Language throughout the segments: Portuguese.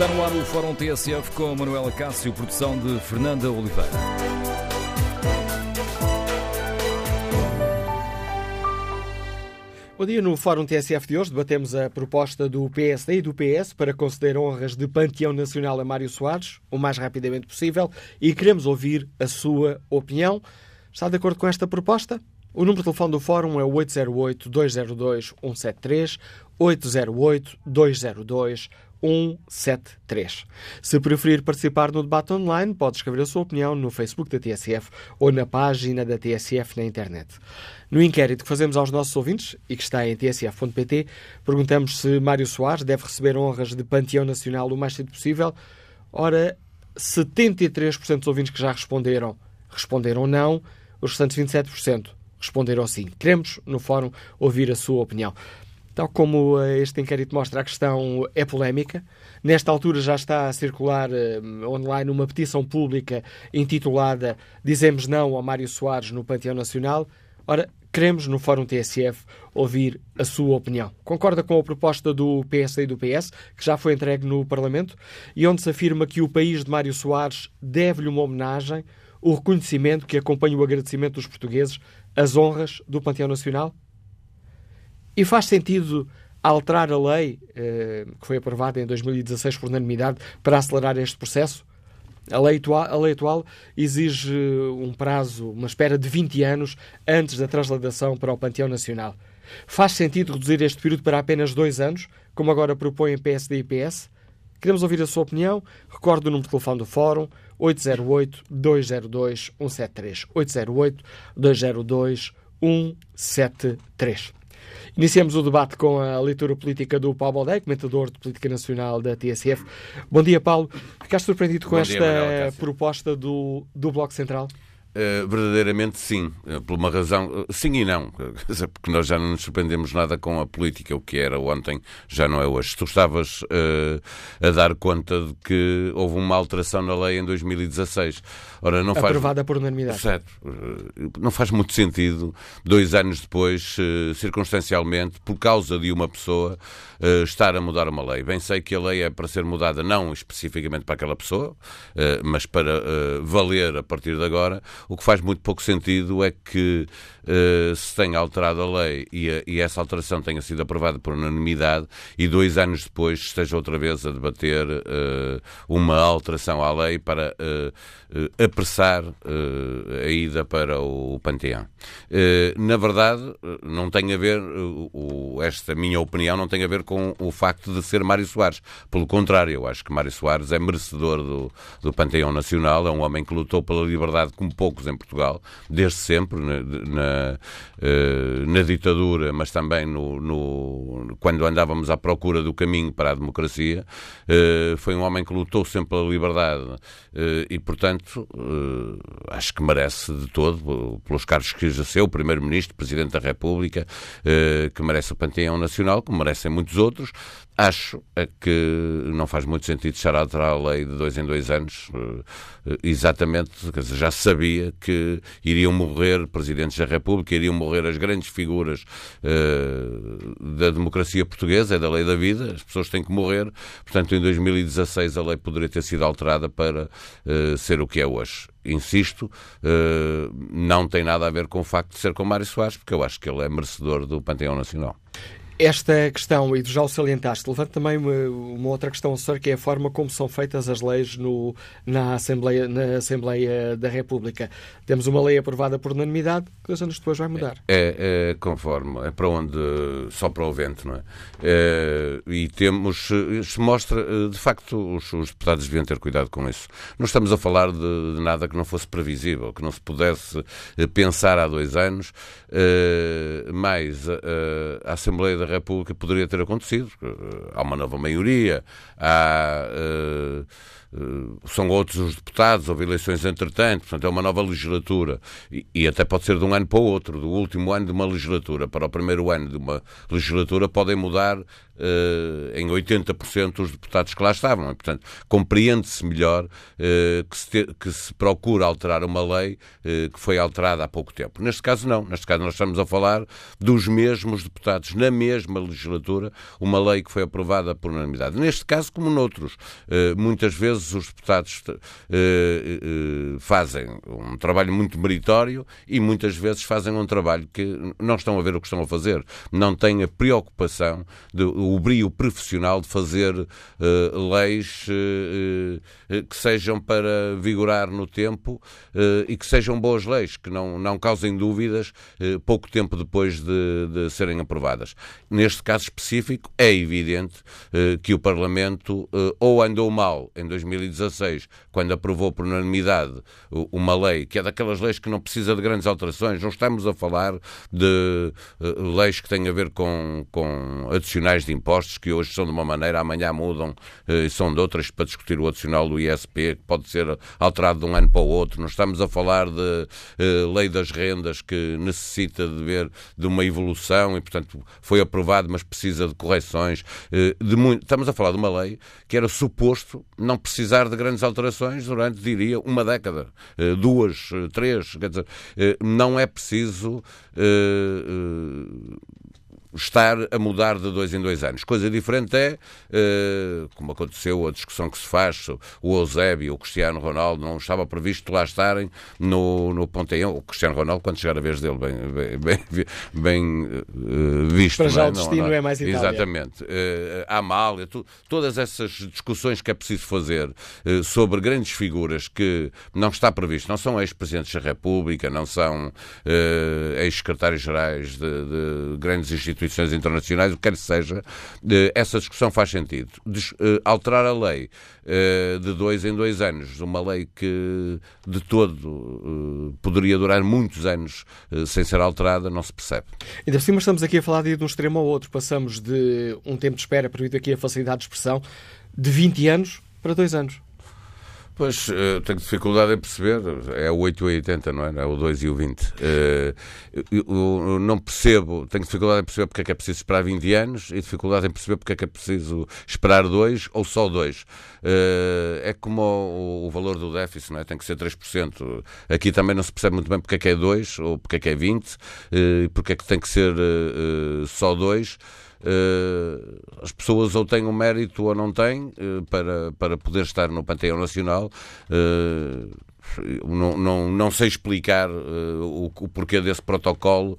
Está no ar o Fórum TSF com Manuela Cássio, produção de Fernanda Oliveira. Bom dia, no Fórum TSF de hoje debatemos a proposta do PSD e do PS para conceder honras de Panteão Nacional a Mário Soares, o mais rapidamente possível, e queremos ouvir a sua opinião. Está de acordo com esta proposta? O número de telefone do Fórum é o 808-202-173, 808-202-173. 173. Se preferir participar no debate online, pode escrever a sua opinião no Facebook da TSF ou na página da TSF na internet. No inquérito que fazemos aos nossos ouvintes, e que está em tsf.pt, perguntamos se Mário Soares deve receber honras de Panteão Nacional o mais cedo possível. Ora, 73% dos ouvintes que já responderam, responderam não, os restantes 27% responderam sim. Queremos, no fórum, ouvir a sua opinião. Tal como eh, este inquérito mostra, a questão é polémica. Nesta altura já está a circular uh, online uma petição pública intitulada Dizemos Não ao Mário Soares no Panteão Nacional. Ora, queremos no Fórum TSF ouvir a sua opinião. Concorda com a proposta do PS e do PS, que já foi entregue no Parlamento, e onde se afirma que o país de Mário Soares deve-lhe uma homenagem, o reconhecimento que acompanha o agradecimento dos portugueses, as honras do Panteão Nacional? E faz sentido alterar a lei eh, que foi aprovada em 2016 por unanimidade para acelerar este processo? A lei, atual, a lei atual exige um prazo, uma espera de 20 anos antes da transladação para o Panteão Nacional. Faz sentido reduzir este período para apenas dois anos, como agora propõem PSD e PS? Queremos ouvir a sua opinião. Recorde o número de telefone do Fórum 808-202-173. 808-202-173. Iniciamos o debate com a leitura política do Paulo Baldé, comentador de política nacional da TSF. Bom dia, Paulo. Ficaste surpreendido com Bom esta dia, proposta do, do Bloco Central? Uh, verdadeiramente sim, uh, por uma razão, uh, sim e não, porque nós já não nos surpreendemos nada com a política, o que era ontem já não é hoje. Tu estavas a dar conta de que houve uma alteração na lei em 2016. Ora, não Aprovada faz... por unanimidade. Certo. Não faz muito sentido, dois anos depois, circunstancialmente, por causa de uma pessoa, estar a mudar uma lei. Bem sei que a lei é para ser mudada não especificamente para aquela pessoa, mas para valer a partir de agora o que faz muito pouco sentido é que uh, se tenha alterado a lei e, a, e, essa alteração tenha sido aprovada por unanimidade e dois anos depois esteja outra vez a debater uh, uma alteração à lei para uh, apressar a ida para o Panteão. na verdade, não tem a ver, o, esta minha opinião não tem a ver com o facto de ser Mário Soares. Pelo contrário, eu acho que Mário Soares é merecedor do, do Panteão Nacional, é um homem que lutou pela liberdade como poucos em Portugal, desde sempre, na, na, eh, na ditadura, mas também no, no, quando andávamos à procura do caminho para a democracia. Eh, foi um homem que lutou sempre pela liberdade eh, e, portanto, acho que merece de todo, pelos cargos que exerceu, Primeiro-Ministro, Presidente da República, que merece o Panteão Nacional, como merecem muitos outros. Acho é que não faz muito sentido deixar alterar a lei de dois em dois anos, eh, exatamente, quer dizer, já sabia que iriam morrer presidentes da República, iriam morrer as grandes figuras uh, da democracia portuguesa, é da lei da vida, as pessoas têm que morrer, portanto, em 2016 a lei poderia ter sido alterada para uh, ser o que é hoje insisto, não tem nada a ver com o facto de ser com Mário Soares, porque eu acho que ele é merecedor do Panteão Nacional. Esta questão, e tu já o salientaste, levanta também uma, uma outra questão, Sr. que é a forma como são feitas as leis no, na, Assembleia, na Assembleia da República. Temos uma lei aprovada por unanimidade, que dois anos depois vai mudar. É, é, conforme, é para onde, só para o vento, não é? é e temos, se mostra, de facto, os, os, deputados deviam ter cuidado com isso. Não estamos a falar de, de, nada que não fosse previsível, que não se pudesse eh, pensar há dois anos, eh, mas eh, a Assembleia da República poderia ter acontecido. Há uma nova maioria, há. Uh, são outros os deputados, houve eleições entretanto, portanto é uma nova legislatura e, e, até pode ser de um ano para o outro, do último ano de uma legislatura para o primeiro ano de uma legislatura podem mudar Uh, em 80% os deputados que lá estavam. E, portanto, compreende-se melhor uh, que, se te, que, se procura alterar uma lei uh, que foi alterada há pouco tempo. Neste caso, não. Neste caso, nós estamos a falar dos mesmos deputados na mesma legislatura, uma lei que foi aprovada por unanimidade. Neste caso, como noutros, muitas vezes os deputados fazem um trabalho muito meritório e muitas vezes fazem um trabalho que não estão a ver o que estão a fazer. Não têm a preocupação de o brio profissional de fazer uh, leis uh, que sejam para vigorar no tempo e que sejam boas leis, que não, não causem dúvidas pouco tempo depois de, de, serem aprovadas. Neste caso específico, é evidente que o Parlamento ou andou mal em 2016, quando aprovou por unanimidade uma lei que é daquelas leis que não precisa de grandes alterações, não estamos a falar de leis que têm a ver com, com adicionais de impostos que hoje são de uma maneira, amanhã mudam eh, e são de outras para discutir o adicional do ISP, que pode ser alterado de um ano para o outro. Não estamos a falar de uh, lei das rendas que necessita de ver de uma evolução e, portanto, foi aprovado, mas precisa de correções. Uh, de muito... Estamos a falar de uma lei que era suposto não precisar de grandes alterações durante, diria, uma década, duas, três. Quer dizer, não é preciso estar a mudar de dois em dois anos. Coisa diferente é, uh, como aconteceu a discussão que se faz, o Eusébio, o Cristiano Ronaldo, não estava previsto lá estarem no, no Ponteão. O Cristiano Ronaldo, quando chegar a vez dele, bem, bem, bem, bem uh, visto. Para já é? o destino não, não. é mais Itália. Exatamente. Uh, a Amália, tu, todas essas discussões que é preciso fazer sobre grandes figuras que não está previsto, não são ex-presidentes da República, não são ex-secretários-gerais de, de grandes instituições instituições internacionais, o que quer que seja, eh, essa discussão faz sentido. Eh, alterar a lei eh, de dois em dois anos, uma lei que de todo poderia durar muitos anos sem ser alterada, não se percebe. E de cima estamos aqui a falar de de um extremo ao outro. Passamos de um tempo de espera, permite aqui a facilidade de expressão, de 20 anos para dois anos. Pois, uh, tenho dificuldade em perceber. É o 8 e o 80, não é? É o 2 e o 20. Uh, eu, não percebo, tenho dificuldade em perceber porque é que é preciso esperar 20 anos e dificuldade em perceber porque é que é preciso esperar 2 ou só 2. Uh, eh, é como o, valor do déficit, não é? Tem que ser 3%. Aqui também não se percebe muito bem porque é que é 2 ou porque é que é 20 e porque é que tem que ser só 2. Uh, as pessoas ou têm um mérito ou não têm uh, para, para poder estar no Panteão Nacional. Uh, não, não, não sei explicar o, o, porquê desse protocolo,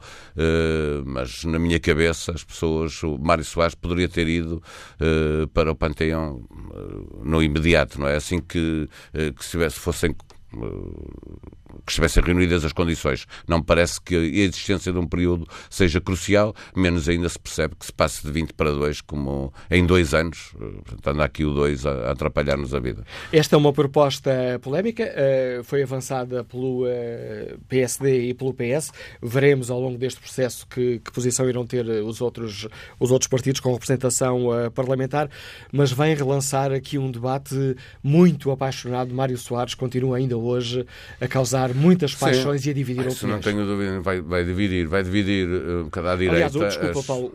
mas na minha cabeça as pessoas, o Mário Soares poderia ter ido para o Panteão no imediato, não é? Assim que, que se tivesse, fossem que estivessem reunidas as condições. Não me parece que a existência de um período seja crucial, menos ainda se percebe que se passe de 20 para 2 como em dois anos. Portanto, anda aqui o 2 a atrapalhar-nos a vida. Esta é uma proposta polémica, eh, foi avançada pelo eh, PSD e pelo PS. Veremos ao longo deste processo que, que posição irão ter os outros, os outros partidos com representação eh, parlamentar, mas vem relançar aqui um debate muito apaixonado. Mário Soares continua ainda hoje a causar muitas paixões Sim. e a dividir Isso opiniões. não tenho dúvida, vai, vai dividir, vai dividir uh, cada direita. Aliás, desculpa, as... Paulo,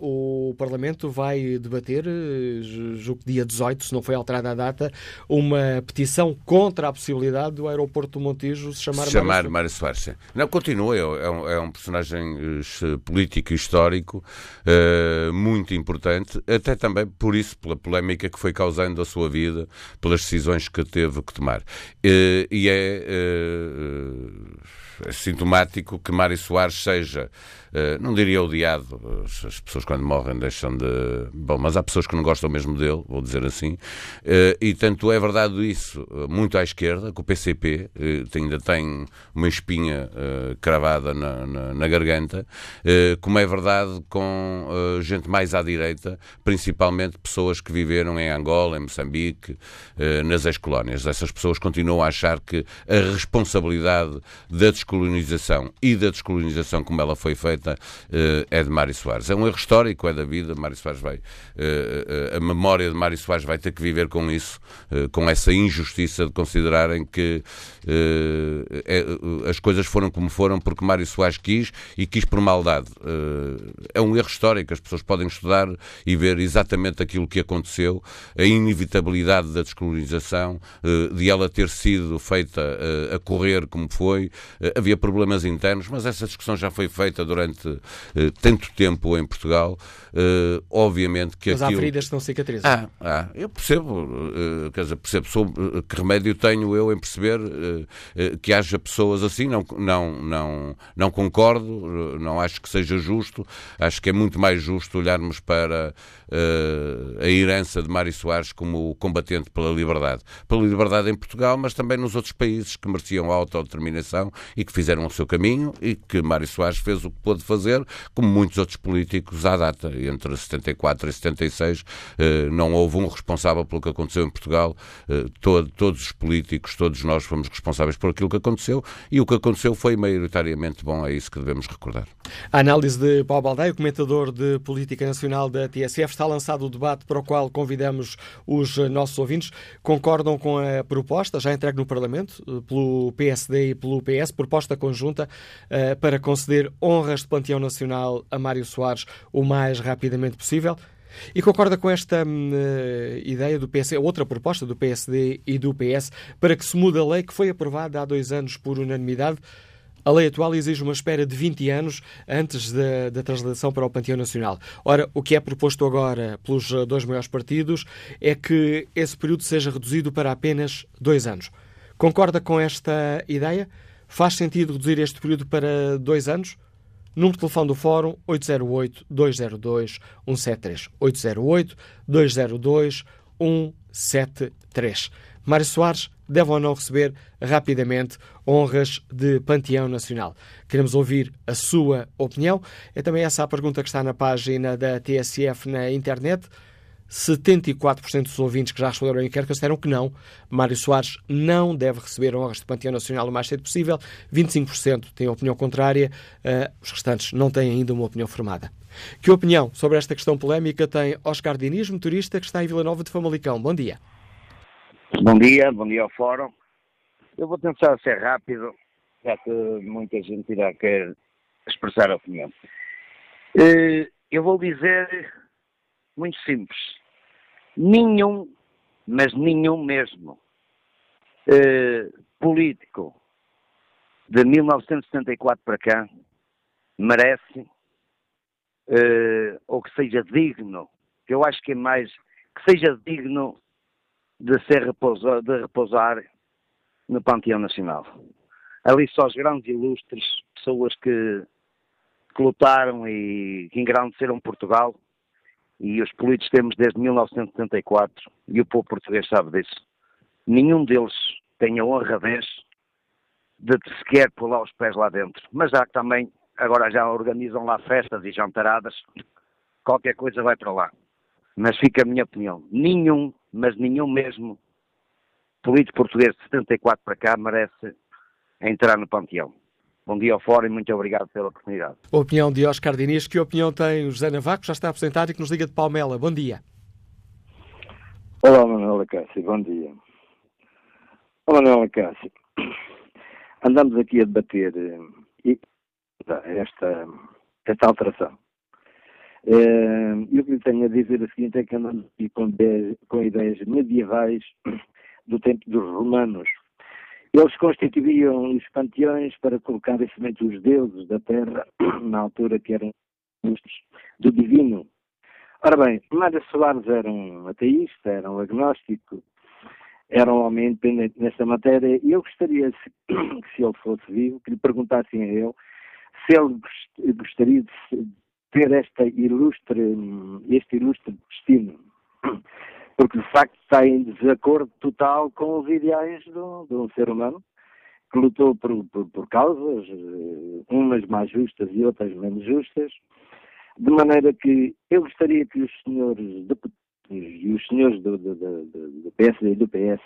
o, o, Parlamento vai debater, uh, julgo que dia 18, se não foi alterada a data, uma petição contra a possibilidade do aeroporto do Montijo se chamar, se chamar Mário Soares. Não, continua, é, é, um, é um personagem uh, político e histórico uh, muito importante, até também por isso, pela polémica que foi causando a sua vida, pelas decisões que teve que tomar. e é é sintomático que Mário Soares seja eh, não diria odiado, as pessoas quando morrem deixam de. Bom, mas há pessoas que não gostam mesmo dele, vou dizer assim, eh, e tanto é verdade isso, muito à esquerda, que o PCP eh, ainda tem uma espinha cravada na, na, na garganta, como é verdade com gente mais à direita, principalmente pessoas que viveram em Angola, em Moçambique, nas ex-colónias. Essas pessoas continuam a achar que a responsabilidade da descolonização e da descolonização como ela foi feita é de Mário Soares. É um erro histórico, é da vida. Mário Soares vai, a memória de Mário Soares vai ter que viver com isso, com essa injustiça de considerarem que é, as coisas foram como foram porque Mário Soares quis e quis por maldade. É um erro histórico. As pessoas podem estudar e ver exatamente aquilo que aconteceu, a inevitabilidade da descolonização, de ela ter sido feita a correr como foi. Havia problemas internos, mas essa discussão já foi feita durante uh, tanto tempo em Portugal. Uh, obviamente que mas aquilo... há feridas que não cicatrizam. Ah, ah, eu percebo, uh, quer dizer, percebo sou, que remédio tenho eu em perceber que haja pessoas assim, não, não, não, não concordo, não acho que seja justo, acho que é muito mais justo olharmos para a herança de Mário Soares como combatente pela liberdade. Pela liberdade em Portugal, mas também nos outros países que mereciam a autodeterminação e que fizeram o seu caminho e que Mário Soares fez o que pôde fazer, como muitos outros políticos à data. Entre 74 e 76 eh, não houve um responsável pelo que aconteceu em Portugal. Eh, todo, todos os políticos, todos nós fomos responsáveis por aquilo que aconteceu e o que aconteceu foi maioritariamente bom. É isso que devemos recordar. A análise de Paulo Baldeio, comentador de política nacional da TSF, está lançado o debate para o qual convidamos os nossos ouvintes. Concordam com a proposta, já entregue no Parlamento, eh, pelo PSD e pelo PS, proposta conjunta uh, para conceder honras de Panteão Nacional a Mário Soares o mais rapidamente possível? E concorda com esta uh, ideia do PS, outra proposta do PSD e do PS, para que se mude a lei que foi aprovada há dois anos por unanimidade? A lei atual exige uma espera de 20 anos antes da, da translação para o Panteão Nacional. Ora, o que é proposto agora pelos dois maiores partidos é que esse período seja reduzido para apenas dois anos. Concorda com esta ideia? Faz sentido reduzir este período para dois anos? Número de telefone do Fórum 808-202-173. 808-202-173. Mário Soares deve ou não receber rapidamente honras de Panteão Nacional. Queremos ouvir a sua opinião. É também essa a pergunta que está na página da TSF na internet. 74% dos ouvintes que já responderam ao inquérito consideram que não. Mário Soares não deve receber honras de Panteão Nacional o mais cedo possível. 25% têm opinião contrária. Uh, os restantes não têm ainda uma opinião formada. Que opinião sobre esta questão polémica tem Oscar Diniz, motorista que está em Vila Nova de Famalicão? Bom dia. Bom dia, bom dia ao Fórum. Eu vou tentar ser rápido, já que muita gente irá querer expressar a opinião. Uh, eu vou dizer muito simples. Nenhum, mas nenhum mesmo, eh, político de 1974 para cá merece eh, ou que seja digno, que eu acho que é mais, que seja digno de ser repousar, de repousar no Panteão Nacional. Ali só os grandes ilustres, pessoas que, que lutaram e que engrandeceram Portugal, e os políticos temos desde 1974 e o povo português sabe disso. Nenhum deles tem a honra vez de sequer pular os pés lá dentro. Mas há que também, agora já organizam lá festas e jantaradas, qualquer coisa vai para lá. Mas fica a minha opinião. Nenhum, mas nenhum mesmo, político português de 74 para cá merece entrar no panteão. Bom dia ao Fórum e muito obrigado pela oportunidade. A opinião de Oscar Diniz. Que opinião tem o José Navaco? Já está apresentado e que nos liga de Palmela. Bom dia. Olá, Manuela Cássio. Bom dia. Olá, Manuela Cássio. Andamos aqui a debater eh, esta, esta alteração. Eh, e o que lhe tenho a dizer é o seguinte é que andamos aqui com, com ideias medievais do tempo dos romanos, eles constituíam os panteões para colocar justamente os deuses da terra, na altura que eram do divino. Ora bem, Mário Soares era um ateísta, era um agnóstico, era um homem independente nesta matéria, e eu gostaria, se, se ele fosse vivo, que lhe perguntassem a ele se ele gostaria de ter esta ilustre, este ilustre destino. Porque de facto está em desacordo total com os ideais de um ser humano que lutou por, por, por, causas, eh, umas mais justas e outras menos justas, de maneira que eu gostaria que os senhores deputados e os senhores do, do, do, do PSD e do PS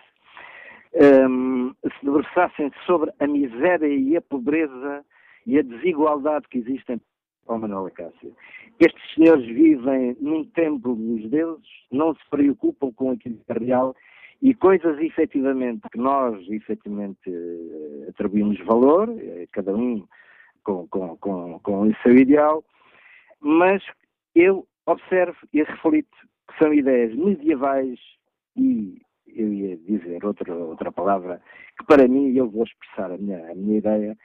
um, se debruçassem sobre a miséria e a pobreza e a desigualdade que existem ao oh, Manuel Acácio. Estes senhores vivem num templo dos deuses, não se preocupam com aquilo que é real e coisas efetivamente que nós efetivamente eh, atribuímos valor, eh, cada um com, com, com, com o seu ideal, mas eu observo e reflito que são ideias medievais e eu ia dizer outra, outra palavra, que para mim, eu vou expressar a minha, a minha ideia,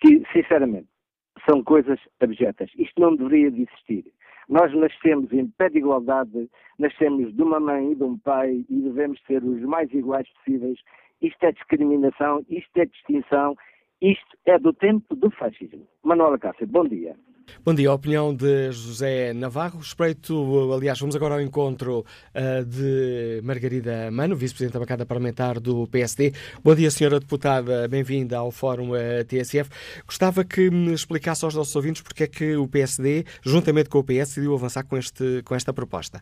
que sinceramente são coisas abjetas. Isto não deveria de existir. Nós nascemos em pé de igualdade, nascemos de uma mãe e de um pai e devemos ser os mais iguais possíveis. Isto é discriminação, isto é distinção, isto é do tempo do fascismo. Manuela Cássio, bom dia. Bom dia, a opinião de José Navarro. Respeito, aliás, vamos agora ao encontro uh, de Margarida Mano, vice-presidente da bancada parlamentar do PSD. Bom dia, senhora deputada, bem-vinda ao Fórum uh, eh, TSF. Gostava que me explicasse aos nossos ouvintes porque é que o PSD, juntamente com o PS, decidiu avançar com, este, com esta proposta.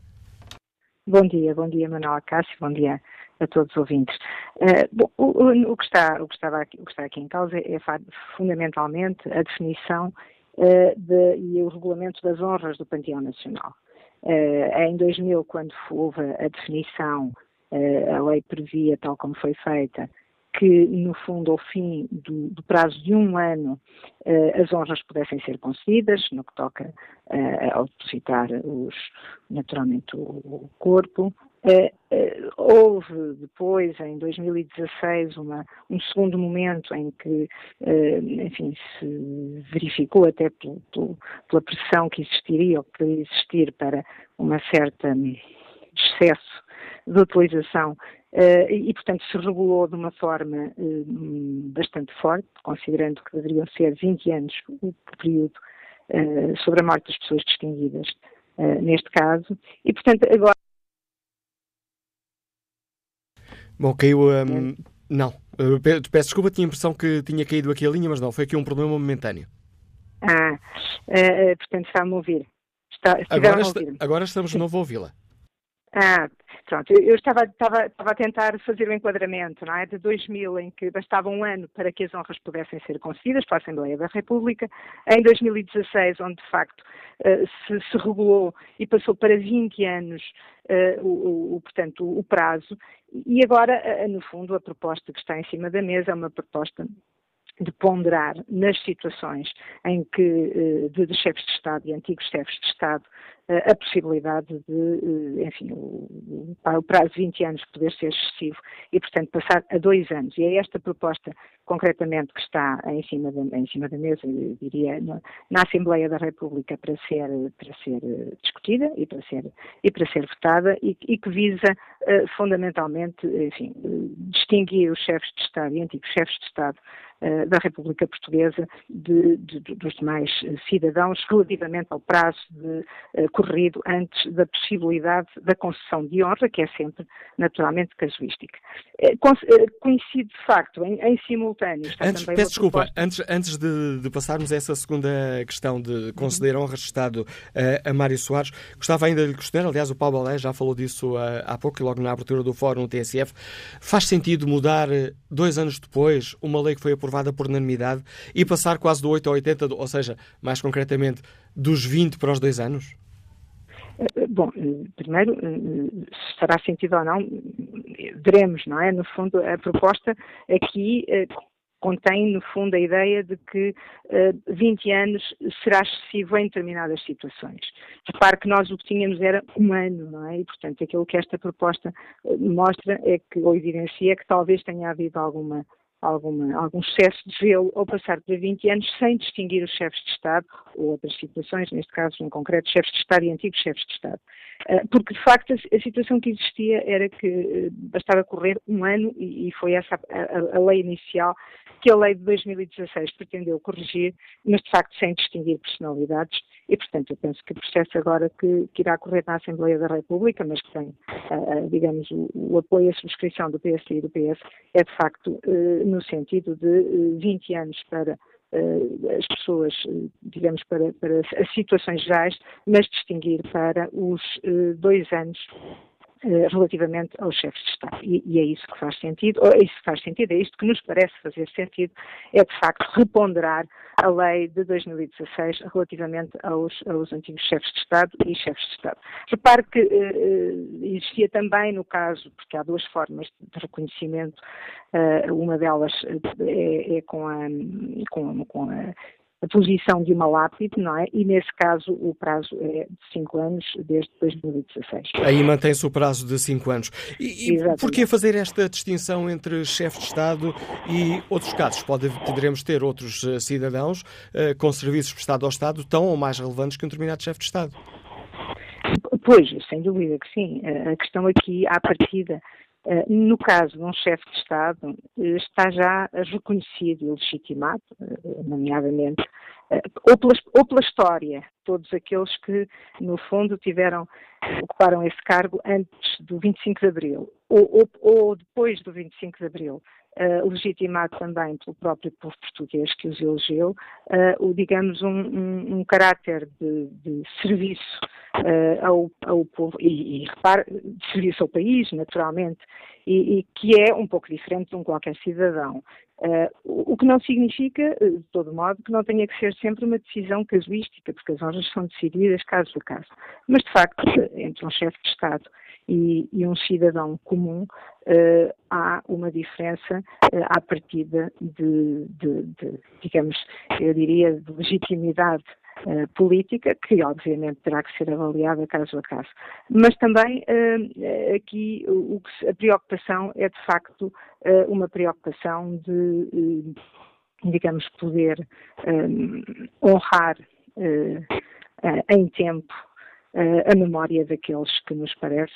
Bom dia, bom dia, Manuel Cássio, bom dia a todos os ouvintes. Uh, bom, o, o, que está, o, que estava aqui, o que está aqui em causa é, é fundamentalmente a definição de, e o regulamento das honras do Panteão Nacional. Uh, em 2000, quando houve a definição, uh, a lei previa, tal como foi feita, que, no fundo, ao fim do, do prazo de um ano, as honras pudessem ser concedidas, no que toca ao depositar os, naturalmente o, o corpo, houve depois, em 2016, uma, um segundo momento em que, uh, enfim, se verificou até pelo, pelo, pela pressão que existiria ou que existir para uma certa um, excesso de utilização e, portanto, se regulou de uma forma bastante forte, considerando que deveriam ser 20 anos o período sobre a morte das pessoas distinguidas, neste caso, e, portanto, agora Bom, caiu. Um, não, peço desculpa, tinha a impressão que tinha caído aqui a linha, mas não, foi aqui um problema momentâneo. Ah, uh, portanto está-me a ouvir. Está, agora, está, agora estamos de novo a ouvi-la. Ah, pronto. Eu estava, estava, estava a tentar fazer o um enquadramento, não é? De 2000, em que bastava um ano para que as honras pudessem ser concedidas pela Assembleia da República, em 2016, onde de facto uh, se, se, regulou e passou para 20 anos uh, o, o, portanto, o prazo, e agora, no fundo, a proposta que está em cima da mesa é uma proposta de ponderar nas situações em que de, de chefes de Estado e antigos chefes de Estado a possibilidade de, eh, enfim, o, prazo de 20 anos poder ser excessivo e, portanto, passar a dois anos. E é esta proposta, concretamente, que está em cima da, em cima da mesa, diria, na, Assembleia da República para ser, para ser eh, discutida e para ser, e para ser votada e, e que visa, uh, fundamentalmente, enfim, distinguir os chefes de Estado e antigos chefes de Estado da República Portuguesa de, de, dos demais cidadãos relativamente ao prazo de ocorrido antes da possibilidade da concessão de honra, que é sempre naturalmente casuística. Eh, eh, coincide de facto em, em simultâneo. Antes, peço desculpa, antes, antes de, de, passarmos a essa segunda questão de conceder uhum. honras de Estado uh, a Mário Soares, gostava ainda de lhe questionar, aliás, o Paulo Balé já falou disso uh, há pouco e logo na abertura do fórum TSF. Faz sentido mudar, dois anos depois, uma lei que foi aprovada por unanimidade e passar quase do 8 ao 80, ou seja, mais concretamente, dos 20 para os dois anos? Eh, bom, eh, primeiro, eh, se fará sentido ou não, veremos, não é? No fundo, a proposta aqui contém, no fundo, a ideia de que uh, 20 anos será excessivo em determinadas situações. Repare que nós o que tínhamos era um ano, não é? E, portanto, aquilo que esta proposta mostra é que, ou evidencia, que talvez tenha havido alguma alguma, algum excesso de zelo ao passar para 20 anos sem distinguir os chefes de Estado ou outras situações, neste caso em concreto chefes de Estado e antigos chefes de Estado. Ah, porque de facto a situação que existia era que eh, bastava correr um ano e foi essa a, a, lei inicial que a lei de 2016 pretendeu corrigir, mas de facto sem distinguir personalidades. E, portanto, eu penso que o processo agora que, que irá correr na Assembleia da República, mas que tem, uh, digamos, o, apoio e a subscrição do PSD e do PS, é de facto no sentido de 20 anos para as pessoas, digamos, para, para as situações gerais, mas distinguir para os dois anos eh, relativamente aos chefes de Estado. E, e, é isso que faz sentido, ou é isso que faz sentido, é isto que nos parece fazer sentido, é de facto reponderar a lei de 2016 relativamente aos, aos antigos chefes de Estado e chefes de Estado. Repare que uh, existia também no caso, porque há duas formas de reconhecimento, uh, uma delas é, é com, a, com, com a a posição de uma lápide, não é? E nesse caso o prazo é de 5 anos desde 2016. Aí mantém-se o prazo de 5 anos. E, e porquê fazer esta distinção entre chefe de Estado e outros casos? Pode, poderemos ter outros uh, cidadãos uh, com serviços prestados ao Estado tão ou mais relevantes que um determinado chefe de Estado. Pois, sem dúvida que sim. A questão aqui, à partida, eh, no caso de um chefe de Estado, eh, está já reconhecido e legitimado, eh, nomeadamente, ou pela, ou pela, história, todos aqueles que, no fundo, tiveram, ocuparam esse cargo antes do 25 de Abril, ou, ou, ou depois do 25 de Abril, uh, legitimado também pelo próprio povo português que os elegeu, uh, o, digamos, um, um, um caráter de, de serviço uh, ao, ao, povo, e, e repare, de serviço ao país, naturalmente, e, e, que é um pouco diferente de um qualquer cidadão. O que não significa, de todo modo, que não tenha que ser sempre uma decisão casuística, porque as honras são decididas caso a caso. Mas, de facto, entre um chefe de Estado e, e um cidadão comum, uh, há uma diferença uh, à partida de, de, de, digamos, eu diria, de legitimidade Uh, política, que obviamente terá que ser avaliada caso a caso. Mas também uh, aqui o, a preocupação é de facto uh, uma preocupação de, digamos, poder honrar em tempo a memória daqueles que nos parece,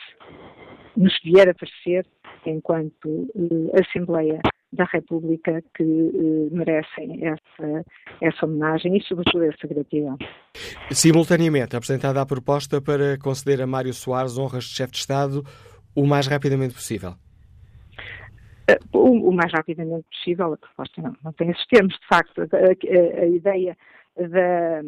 nos vier a parecer, enquanto uh, Assembleia da República, que uh, merecem essa, essa homenagem e, sobretudo, essa gratidão. Simultaneamente, apresentada a proposta para conceder a Mário Soares honras de chefe de Estado o mais rapidamente possível. Uh, o, o, mais rapidamente possível, a proposta não, não tem esses termos, de facto, a, a, a ideia da,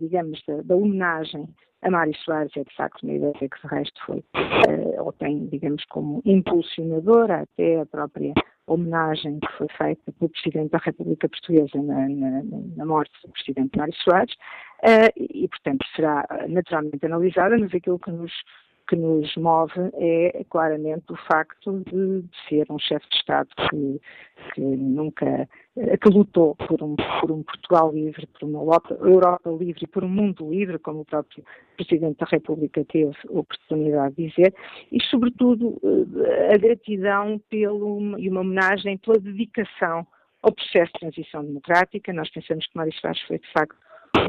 digamos, da, da, homenagem a Mário Soares é de facto uma ideia que resto foi, uh, ou tem, digamos, como impulsionadora até a própria homenagem que foi feita pelo Presidente da República Portuguesa na, na, na morte do Presidente Mário Soares, uh, e, portanto, será naturalmente analisada, mas aquilo que nos que nos move é claramente o facto de, ser um chefe de Estado que, que, nunca, que lutou por um, por um Portugal livre, por uma Europa livre por um mundo livre, como o próprio Presidente da República teve a oportunidade de dizer, e sobretudo eh, a gratidão pelo, e uma homenagem pela dedicação ao processo de transição democrática. Nós pensamos que Mário Soares foi, de facto,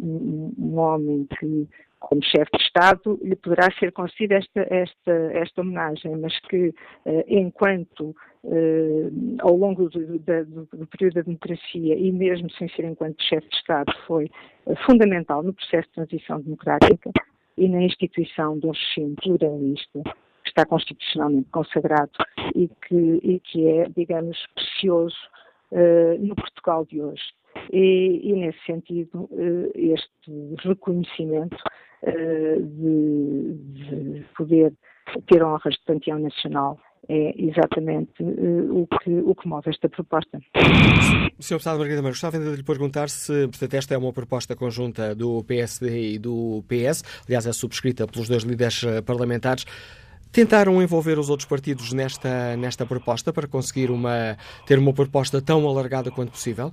um, um homem que como chefe de Estado, lhe poderá ser concedida esta, esta, esta homenagem, mas que, eh, enquanto, eh, ao longo do, do, do, período da democracia e mesmo sem ser enquanto chefe de Estado, foi eh, fundamental no processo de transição democrática e na instituição de um regime pluralista que está constitucionalmente consagrado e que, e que é, digamos, precioso no Portugal de hoje. E, e, nesse sentido, este reconhecimento de, de, poder ter honras de panteão nacional é exatamente uh, o, que, o que move esta proposta. Sr. Deputado Margarida Mães, gostava de lhe perguntar se, portanto, esta é uma proposta conjunta do PSD e do PS, aliás, é subscrita pelos dois líderes eh, parlamentares. Tentaram envolver os outros partidos nesta, nesta proposta para conseguir uma, ter uma proposta tão alargada quanto possível?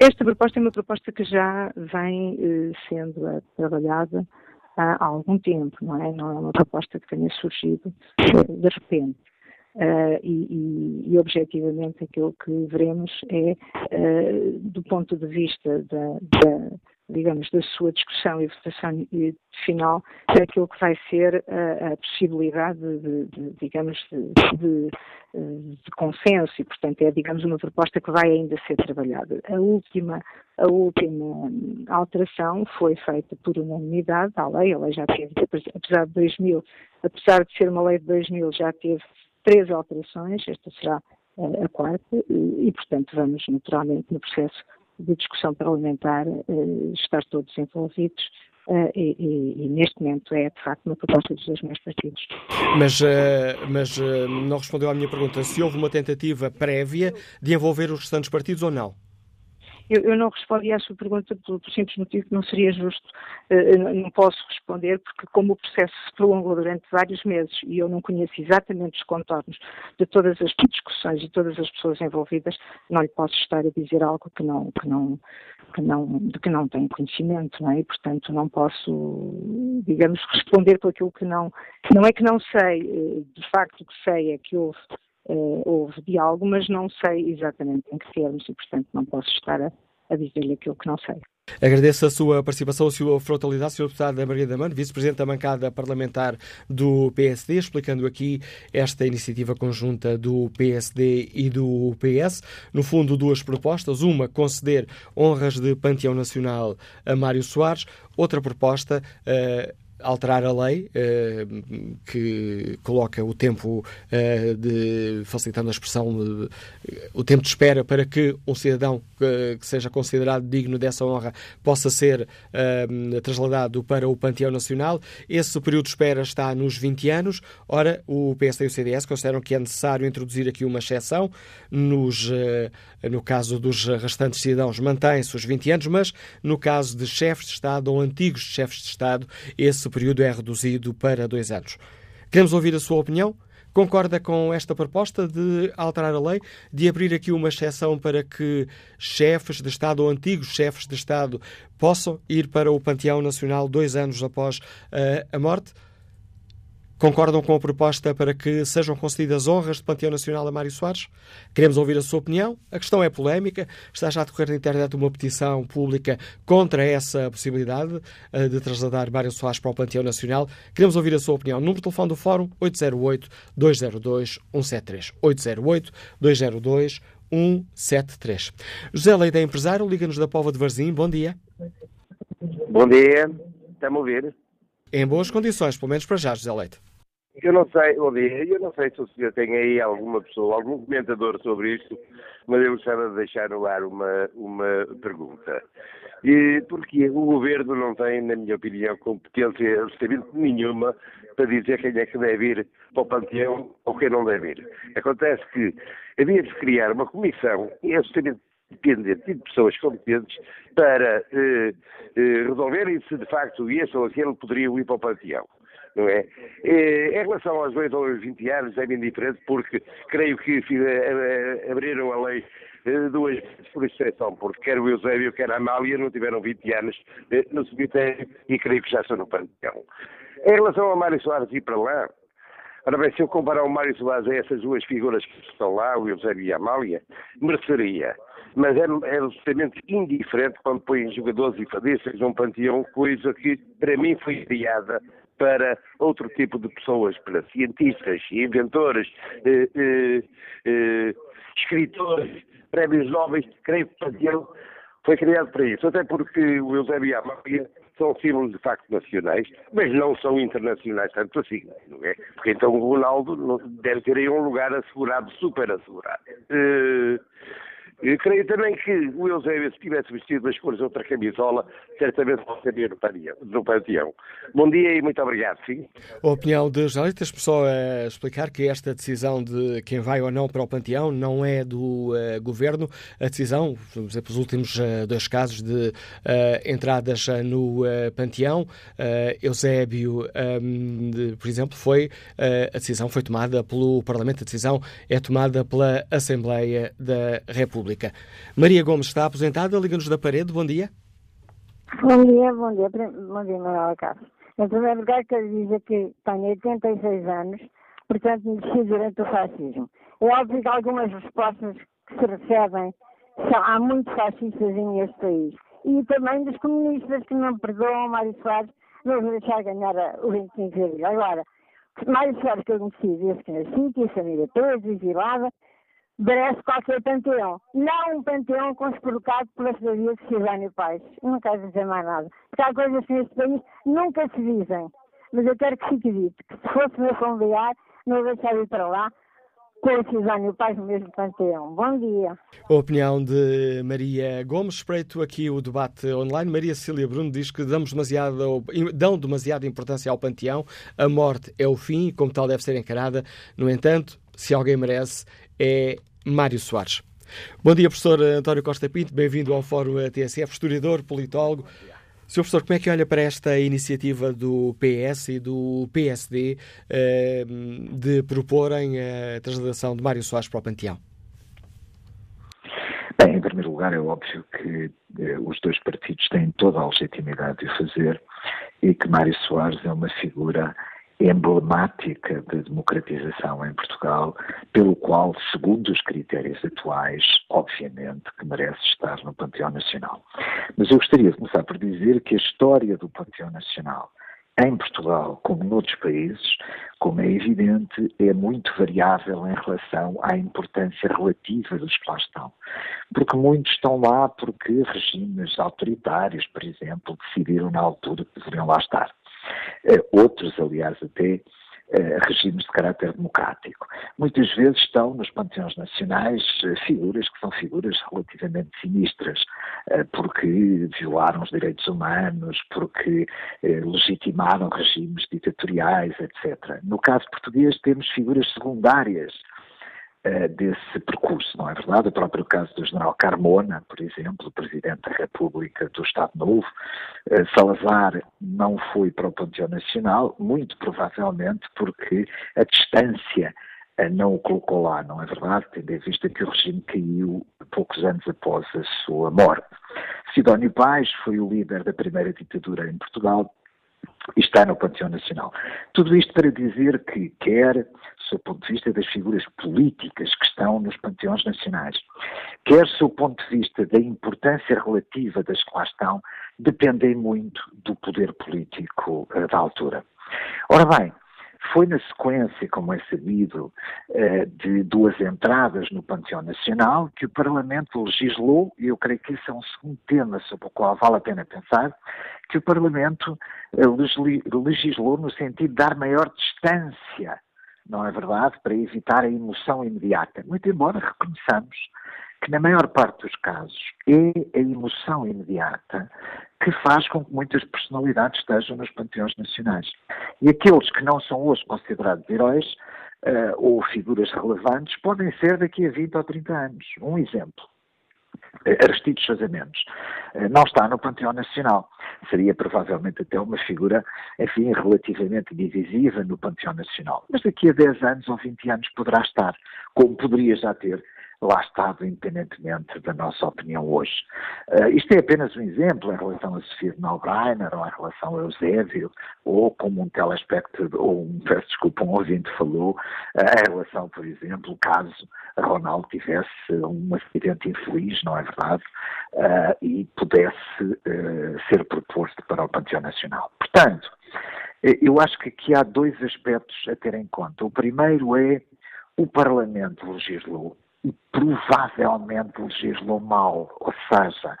Esta proposta é uma proposta que já vem eh, sendo eh, trabalhada há algum tempo, não é? Não é uma proposta que tenha surgido eh, de repente. Uh, e, e, e, objetivamente aquilo que veremos é, uh, do ponto de vista da, da, digamos, da sua discussão e votação final, aquilo que vai ser a, a possibilidade de, de digamos, de, de, consenso e, portanto, é, digamos, uma proposta que vai ainda ser trabalhada. A última, a última alteração foi feita por unanimidade à lei, a lei já teve, apesar de 2000, apesar de ser uma lei de 2000, já teve três alterações, esta será a quarta, e, portanto, vamos naturalmente no processo de discussão parlamentar eh, estar todos envolvidos uh, e, e, e, neste momento é de facto uma proposta dos dois meus partidos. Mas, uh, mas uh, não respondeu à minha pergunta se houve uma tentativa prévia de envolver os restantes partidos ou não? Eu, eu, não respondi à sua pergunta pelo, simples motivo que não seria justo, uh, não posso responder, porque como o processo se prolongou durante vários meses e eu não conheço exatamente os contornos de todas as discussões e todas as pessoas envolvidas, não lhe posso estar a dizer algo que não, que não, que não, de que não tenho conhecimento, não é? E, portanto, não posso, digamos, responder por aquilo que não, não é que não sei, eh, de facto o que sei é que houve uh, houve diálogo, mas não sei exatamente em que termos e, portanto, não posso estar a, a dizer-lhe aquilo que não sei. Agradeço a sua participação, a sua frontalidade, Sr. Deputado Maria da Mano, Vice-Presidente da bancada parlamentar do PSD, explicando aqui esta iniciativa conjunta do PSD e do PS. No fundo, duas propostas. Uma, conceder honras de Panteão Nacional a Mário Soares. Outra proposta, uh, alterar a lei eh, que coloca o tempo eh, de facilitando a expressão o tempo de espera para que um cidadão eh, que seja considerado digno dessa honra possa ser trasladado para o Panteão Nacional. Esse período de espera está nos 20 anos. Ora, o PSD e o CDS consideram que é necessário introduzir aqui uma exceção. Nos, no caso dos restantes cidadãos, mantém-se os 20 anos, mas no caso de chefes de Estado ou antigos chefes de Estado, esse esse período é reduzido para dois anos. Queremos ouvir a sua opinião? Concorda com esta proposta de alterar a lei, de abrir aqui uma exceção para que chefes de Estado ou antigos chefes de Estado possam ir para o Panteão Nacional dois anos após uh, a morte? Concordam com a proposta para que sejam concedidas honras de Panteão Nacional a Mário Soares? Queremos ouvir a sua opinião. A questão é polémica. Está já a decorrer na internet uma petição pública contra essa possibilidade eh, de trasladar Mário Soares para o Panteão Nacional. Queremos ouvir a sua opinião. Número de telefone do Fórum 808-202-173. 808-202-173. José Leite é empresário, liga-nos da Pova de Varzim. Bom dia. Bom dia. Está-me a ouvir? Em boas condições, pelo menos para já, José Leite. Eu não sei, bom dia, eu não sei se o senhor tem aí alguma pessoa, algum comentador sobre isto, mas eu gostava de deixar no ar uma, uma pergunta. E porque o governo não tem, na minha opinião, competência absolutamente nenhuma para dizer quem é que deve ir para o panteão ou quem não deve ir. Acontece que havia de criar uma comissão absolutamente dependente de pessoas competentes para eh, eh, resolverem se de facto esse ou aquele poderiam ir para o panteão não é? Em relação aos 2 ou 20 anos é bem diferente porque creio que eh, eh, abriram a lei eh, duas vezes por exceção, porque quer o Eusébio, quer a Amália não tiveram 20 anos no cemitério e creio que já estão no panteão. Em relação a Mário Soares ir para lá, Ora bem, se eu comparar o Mário Soares a essas duas figuras que estão lá, o Eusébio e a Amália, mereceria. Mas é, é indiferente quando põem jogadores e fadistas num panteão, coisa que para mim foi criada para outro tipo de pessoas, para cientistas, inventores, eh, eh, eh, escritores, prémios nobres, creio que Panteão foi criado para isso, até porque o Eusébio e a Máfia são símbolos de facto nacionais, mas não são internacionais tanto assim, não é? Porque então o Ronaldo deve ter aí um lugar assegurado, super assegurado. Uh, eu creio também que o Eusébio, se tivesse vestido as cores de outra camisola, certamente não seria no panteão. Bom dia e muito obrigado, sim. A opinião de jornalistas, só a explicar que esta decisão de quem vai ou não para o panteão não é do uh, governo. A decisão, vamos dizer, pelos últimos uh, dois casos de uh, entradas no panteão, Eusébio, um, de, por exemplo, foi a decisão foi tomada pelo Parlamento, a decisão é tomada pela Assembleia da República. República. Maria Gomes está aposentada, liga-nos da parede, bom dia. Bom dia, bom dia, bom dia, Manuela Castro. Em primeiro lugar, quero dizer que tenho 86 anos, portanto, me durante o fascismo. É óbvio que algumas respostas que se recebem são, há muitos fascistas neste país. E também dos comunistas que não perdoam Mário Soares, não deixar ganhar o 25 de abril. Agora, Mário Soares que eu conheci desde que nasci, que a família toda, exilada, merece qualquer panteão. Não um panteão conspurcado pela cidadania de Cidânio Pais. Não quero dizer mais nada. Porque há coisas que neste país nunca se dizem. Mas eu quero que fique dito que se fosse meu familiar, não deixar ir para lá, com o Cisónio Paz no mesmo panteão. Bom dia. A opinião de Maria Gomes. Espreito aqui o debate online. Maria Cecília Bruno diz que damos demasiado, dão demasiada importância ao panteão. A morte é o fim e, como tal, deve ser encarada. No entanto, se alguém merece, é Mário Soares. Bom dia, professor António Costa Pinto. Bem-vindo ao Fórum TSF, historiador, politólogo. Sr. Professor, como é que olha para esta iniciativa do PS e do PSD eh, de proporem a trasladação de Mário Soares para o Panteão? Bem, em primeiro lugar, é óbvio que eh, os dois partidos têm toda a legitimidade de o fazer e que Mário Soares é uma figura emblemática de democratização em Portugal, pelo qual, segundo os critérios atuais, obviamente que merece estar no Panteão Nacional. Mas eu gostaria de começar por dizer que a história do Panteão Nacional em Portugal, como noutros países, como é evidente, é muito variável em relação à importância relativa dos que lá estão. Porque muitos estão lá porque regimes autoritários, por exemplo, decidiram na altura que deveriam lá estar. Eh, outros, aliás, até eh, regimes de caráter democrático. Muitas vezes estão nos panteões nacionais eh, figuras que são figuras relativamente sinistras, porque violaram os direitos humanos, porque legitimaram regimes ditatoriais, etc. No caso português temos figuras secundárias desse percurso, não é verdade? O próprio caso do general Carmona, por exemplo, Presidente da República do Estado Novo, uh, Salazar não foi para o Panteão Nacional, muito provavelmente porque a distância uh, não o colocou lá, não é verdade? Tendo em vista que o regime caiu poucos anos após a sua morte. Sidónio Paz foi o líder da primeira ditadura em Portugal, está no Panteão Nacional. Tudo isto para dizer que, quer do ponto de vista das figuras políticas que estão nos panteões nacionais, quer do ponto de vista da importância relativa das que lá estão, dependem muito do poder político uh, da altura. Ora bem, foi na sequência, como é sabido, uh, de duas entradas no Panteão Nacional que o Parlamento legislou, e eu creio que esse é um segundo tema sobre o qual vale a pena pensar, que o Parlamento uh, legislou no sentido de dar maior distância não é verdade? Para evitar a emoção imediata. Muito embora reconheçamos que, na maior parte dos casos, é a emoção imediata que faz com que muitas personalidades estejam nos panteões nacionais. E aqueles que não são hoje considerados heróis uh, ou figuras relevantes podem ser daqui a 20 ou 30 anos. Um exemplo. Aristides Casamentos, eh, não está no Panteão Nacional. Seria provavelmente até uma figura, enfim, relativamente divisiva no Panteão Nacional. Mas daqui a 10 anos ou 20 anos poderá estar, como poderia já ter lá estado, independentemente da nossa opinião hoje. Uh, isto é apenas um exemplo em relação a Sofia de Malbreiner, ou em relação a Eusébio, ou como um telespectador, ou um, peço desculpa, um ouvinte falou, uh, em relação, por exemplo, caso Ronaldo tivesse um acidente infeliz, não é verdade, uh, e pudesse ser proposto para o Panteão Nacional. Portanto, eu acho que aqui há dois aspectos a ter em conta. O primeiro é o Parlamento legislou e provavelmente legislou mal, ou seja,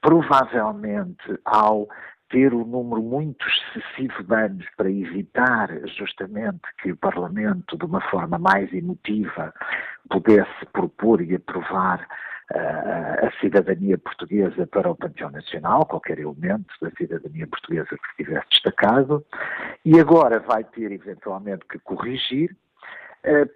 provavelmente ao ter um número muito excessivo de anos para evitar justamente que o Parlamento, de uma forma mais emotiva, pudesse propor e aprovar uh, a cidadania portuguesa para o Panteão Nacional, qualquer elemento da cidadania portuguesa que se tivesse destacado, e agora vai ter eventualmente que corrigir,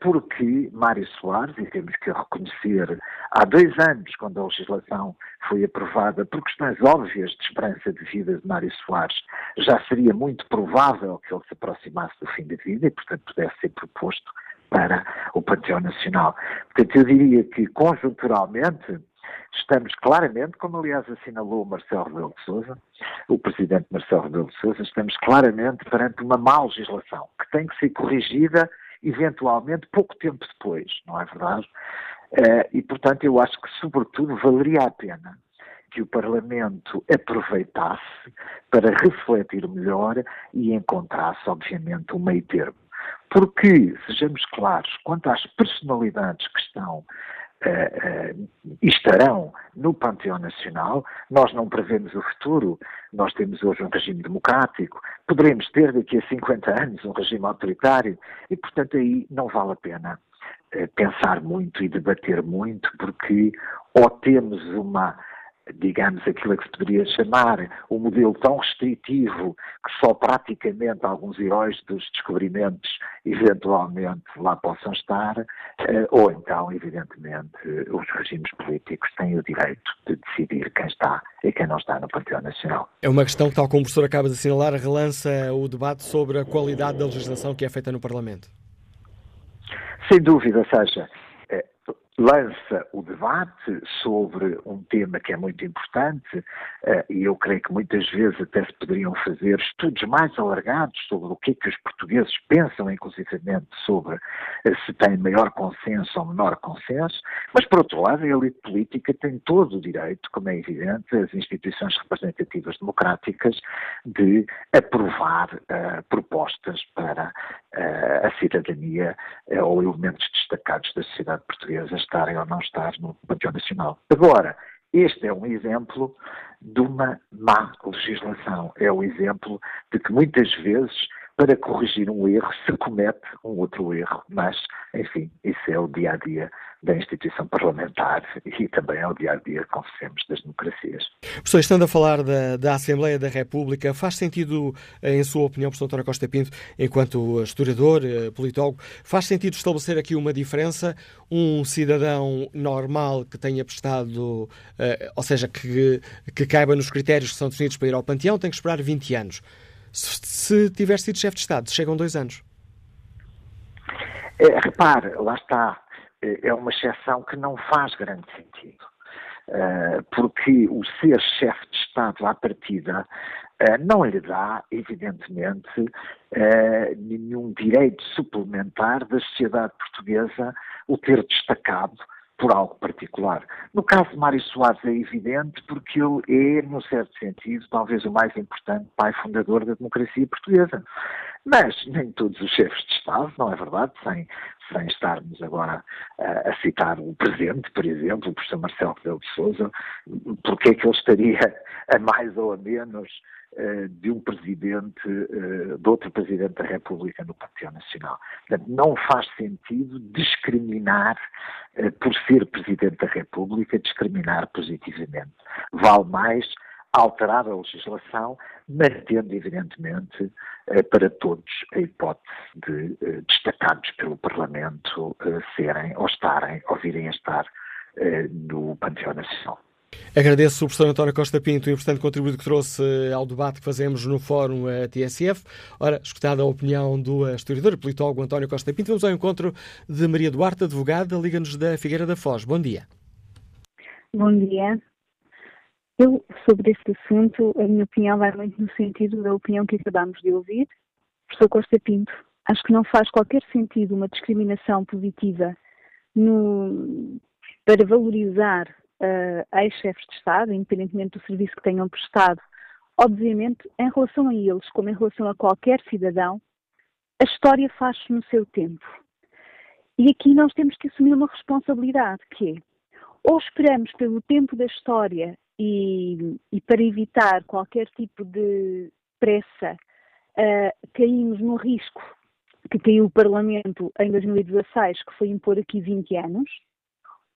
porque Mário Soares, e temos que reconhecer, há dois anos, quando a legislação foi aprovada, por questões óbvias de esperança de vida de Mário Soares, já seria muito provável que ele se aproximasse do fim da vida e, portanto, pudesse ser proposto para o Panteão Nacional. Portanto, eu diria que, conjunturalmente, estamos claramente, como aliás assinalou Marcelo Rebelo de Sousa, o presidente Marcelo Rebelo de Sousa, estamos claramente perante uma má legislação que tem que ser corrigida eventualmente pouco tempo depois, não é verdade? Uh, e, portanto, eu acho que, sobretudo, valeria a pena que o Parlamento aproveitasse para refletir melhor e encontrasse, obviamente, um meio termo. Porque, sejamos claros, quanto às personalidades que estão uh, uh, estarão no Panteão Nacional. Nós não prevemos o futuro, nós temos hoje um regime democrático, poderemos ter daqui a 50 anos um regime autoritário. E, portanto, aí não vale a pena pensar muito e debater muito, porque ou temos uma digamos, aquilo que se poderia chamar um modelo tão restritivo que só praticamente alguns heróis dos descobrimentos eventualmente lá possam estar, eh, ou então, evidentemente, os regimes políticos têm o direito de decidir quem está e quem não está no Partido Nacional. É uma questão que, tal como o professor acaba de assinalar, relança o debate sobre a qualidade da legislação que é feita no Parlamento. Sem dúvida, seja, lança o debate sobre um tema que é muito importante eh, e eu creio que muitas vezes até se poderiam fazer estudos mais alargados sobre o que é que os portugueses pensam, inclusivamente, sobre eh, se tem maior consenso ou menor consenso, mas, por outro lado, a elite política tem todo o direito, como é evidente, as instituições representativas democráticas, de aprovar uh, propostas para uh, a cidadania uh, ou elementos destacados da sociedade portuguesa estarem ou não estar no Panteão Nacional. Agora, este é um exemplo de uma má legislação. É o exemplo de que muitas vezes, para corrigir um erro, se comete um outro erro. Mas, enfim, isso é o dia a dia da instituição parlamentar e também ao dia a dia, confessemos, das democracias. Professor, estando a falar da, da, Assembleia da República, faz sentido, em sua opinião, professor António Costa Pinto, enquanto historiador, eh, politólogo, faz sentido estabelecer aqui uma diferença? Um cidadão normal que tenha prestado, ou seja, que, que caiba nos critérios que são definidos para ir ao panteão, tem que esperar 20 anos. Se, se tiver sido chefe de Estado, chegam dois anos. É, repare, lá está é uma exceção que não faz grande sentido. Uh, porque o ser chefe de Estado à partida uh, não lhe dá, evidentemente, uh, nenhum direito suplementar da sociedade portuguesa o ter destacado por algo particular. No caso de Mário Soares é evidente porque ele é, num certo sentido, talvez o mais importante pai fundador da democracia portuguesa. Mas nem todos os chefes de Estado, não é verdade? Sem, sem estarmos agora uh, a citar o Presidente, por exemplo, o professor Marcelo Rebelo de Sousa, porque é que ele estaria a mais ou a menos uh, de um Presidente, uh, de outro Presidente da República no Partido Nacional. Portanto, não faz sentido discriminar, por ser Presidente da República, discriminar positivamente. Vale mais alterar a legislação, mantendo, evidentemente, eh, para todos a hipótese de, eh, destacados pelo Parlamento, eh, serem ou estarem ou virem a estar no Panteão Nacional. Agradeço o professor António Costa Pinto o importante contributo que trouxe ao debate que fazemos no Fórum TSF. Ora, escutada a opinião do historiador e politólogo António Costa Pinto, vamos ao encontro de Maria Duarte, advogada, Liga-nos da Figueira da Foz. Bom dia. Bom dia. Eu, sobre este assunto, a minha opinião vai muito no sentido da opinião que acabamos de ouvir. Professor Costa Pinto, acho que não faz qualquer sentido uma discriminação positiva no, para valorizar uh, ex-chefes de Estado, independentemente do serviço que tenham prestado. Obviamente, em relação a eles, como em relação a qualquer cidadão, a história faz-se no seu tempo. E aqui nós temos que assumir uma responsabilidade, que é, ou esperamos pelo tempo da história e, e para evitar qualquer tipo de pressa, uh, caímos no risco que caiu o Parlamento em 2016, que foi impor aqui 20 anos,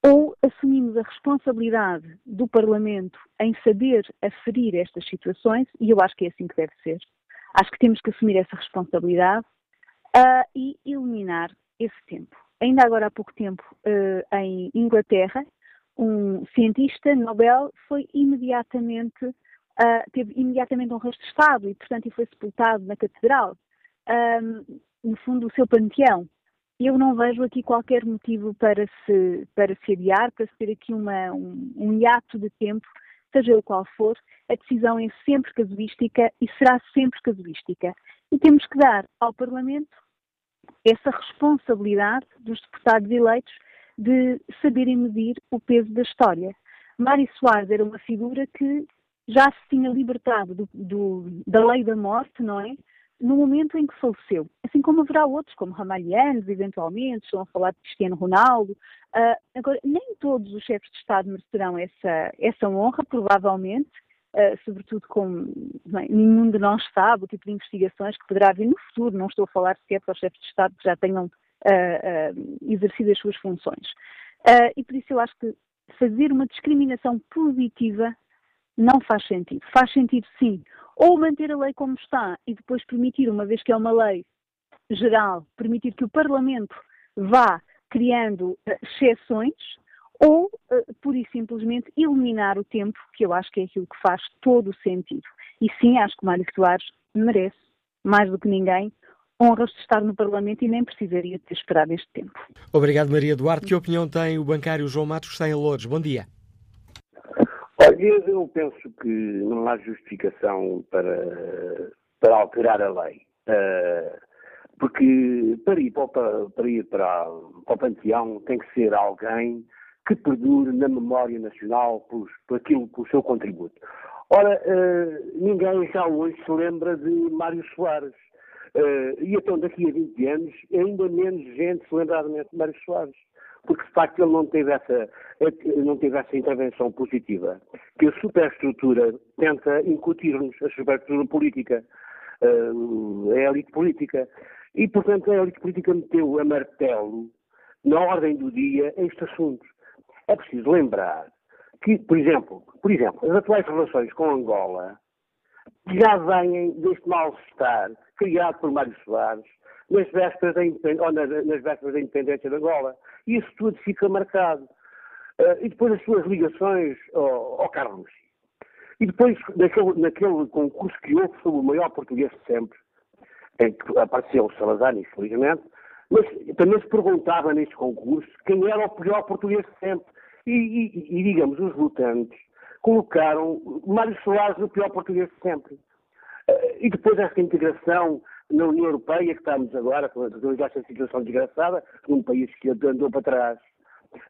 ou assumimos a responsabilidade do Parlamento em saber aferir estas situações, e eu acho que é assim que deve ser. Acho que temos que assumir essa responsabilidade uh, e eliminar esse tempo. Ainda agora há pouco tempo, uh, em Inglaterra, um cientista Nobel foi imediatamente, uh, teve imediatamente um de Estado e, portanto, foi sepultado na Catedral, um, no fundo, o seu panteão. Eu não vejo aqui qualquer motivo para se, para se adiar, para se ter aqui uma, um, um hiato de tempo, seja o qual for, a decisão é sempre casuística e será sempre casuística. E temos que dar ao Parlamento essa responsabilidade dos deputados eleitos de saberem medir o peso da história. Mário Soares era uma figura que já se tinha libertado do, do, da lei da morte, não é? No momento em que faleceu. Assim como haverá outros, como Ramalhianos, eventualmente, estão a falar de Cristiano Ronaldo. Uh, agora, nem todos os chefes de Estado merecerão essa, essa honra, provavelmente, uh, sobretudo bem, nenhum de nós sabe o tipo de investigações que poderá haver no futuro. Não estou a falar sequer para os chefes de Estado que já tenham uh, exercido as suas funções. e por isso eu acho que fazer uma discriminação positiva não faz sentido. Faz sentido, sim, ou manter a lei como está e depois permitir, uma vez que é uma lei geral, permitir que o Parlamento vá criando exceções, ou, uh, pura e simplesmente, eliminar o tempo, que eu acho que é aquilo que faz todo o sentido. E sim, acho que o Mário Soares merece, mais do que ninguém, honras de estar no Parlamento e nem precisaria ter esperado este tempo. Obrigado, Maria Duarte. Que opinião tem o bancário João Matos, que está em Lourdes? Bom dia. Olha, eu penso que não há justificação para, para alterar a lei. Uh, porque para ir, para, para ir para, para o Panteão tem que ser alguém que perdure na memória nacional por, por aquilo, pelo seu contributo. Ora, uh, ninguém já hoje se lembra de Mário Soares. Uh, e então daqui a 20 anos, ainda menos gente se lembrará de Mário Soares. Porque de facto ele não teve essa, não teve essa intervenção positiva que a superestrutura tenta incutir-nos, a superestrutura política, uh, a elite política. E portanto a elite política meteu a martelo na ordem do dia este assunto. É preciso lembrar que, por exemplo, por exemplo, as atuais relações com Angola já vêm deste mal-estar criado por Mário Soares nas vésperas da, ou nas, nas vésperas da independência de Angola. Isso tudo fica marcado. Uh, e depois as suas ligações ao, ao Carlos. E depois, naquele, naquele concurso que houve sobre o maior português de sempre, em que apareceu o Salazar, infelizmente, mas também se perguntava neste concurso quem era o pior português de sempre. E, e, e digamos, os votantes colocaram Mário Soares no pior português de sempre. Eh, e depois esta integração na União Europeia, que estamos agora, com esta situação desgraçada, num país que andou para trás.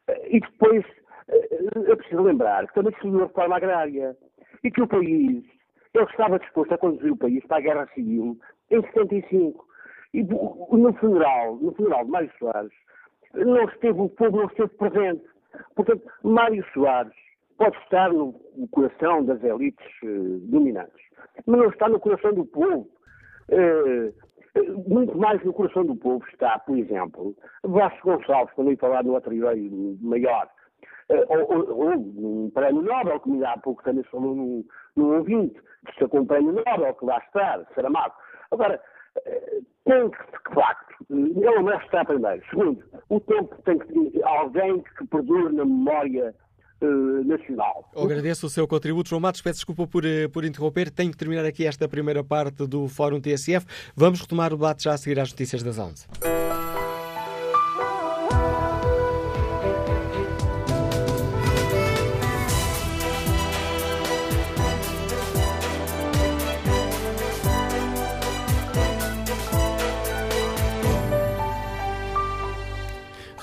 Eh, e depois, é preciso lembrar que também se a reforma agrária e que o país, ele estava disposto a conduzir o país para a Guerra Civil em 75. E no funeral, no funeral de Mário Soares, não esteve, o povo não esteve presente. Portanto, Mário Soares pode estar no, coração das elites uh, dominantes, mas não está no coração do povo. Uh, muito mais no coração do povo está, por exemplo, Vasco Gonçalves, eu falar no outro maior, uh, ou, ou, um prémio Nobel, que me há pouco também falou num, num ouvinte, destacou um prémio Nobel, que lá está, Saramago. Agora, tem que, de facto, ele é estar primeiro. Segundo, o tempo tem que ter alguém que perdure na memória uh, nacional. Eu agradeço o seu contributo, João Matos. Peço desculpa por, eh, por interromper. Tenho que terminar aqui esta primeira parte do Fórum TSF. Vamos retomar o debate já a seguir às notícias das 11.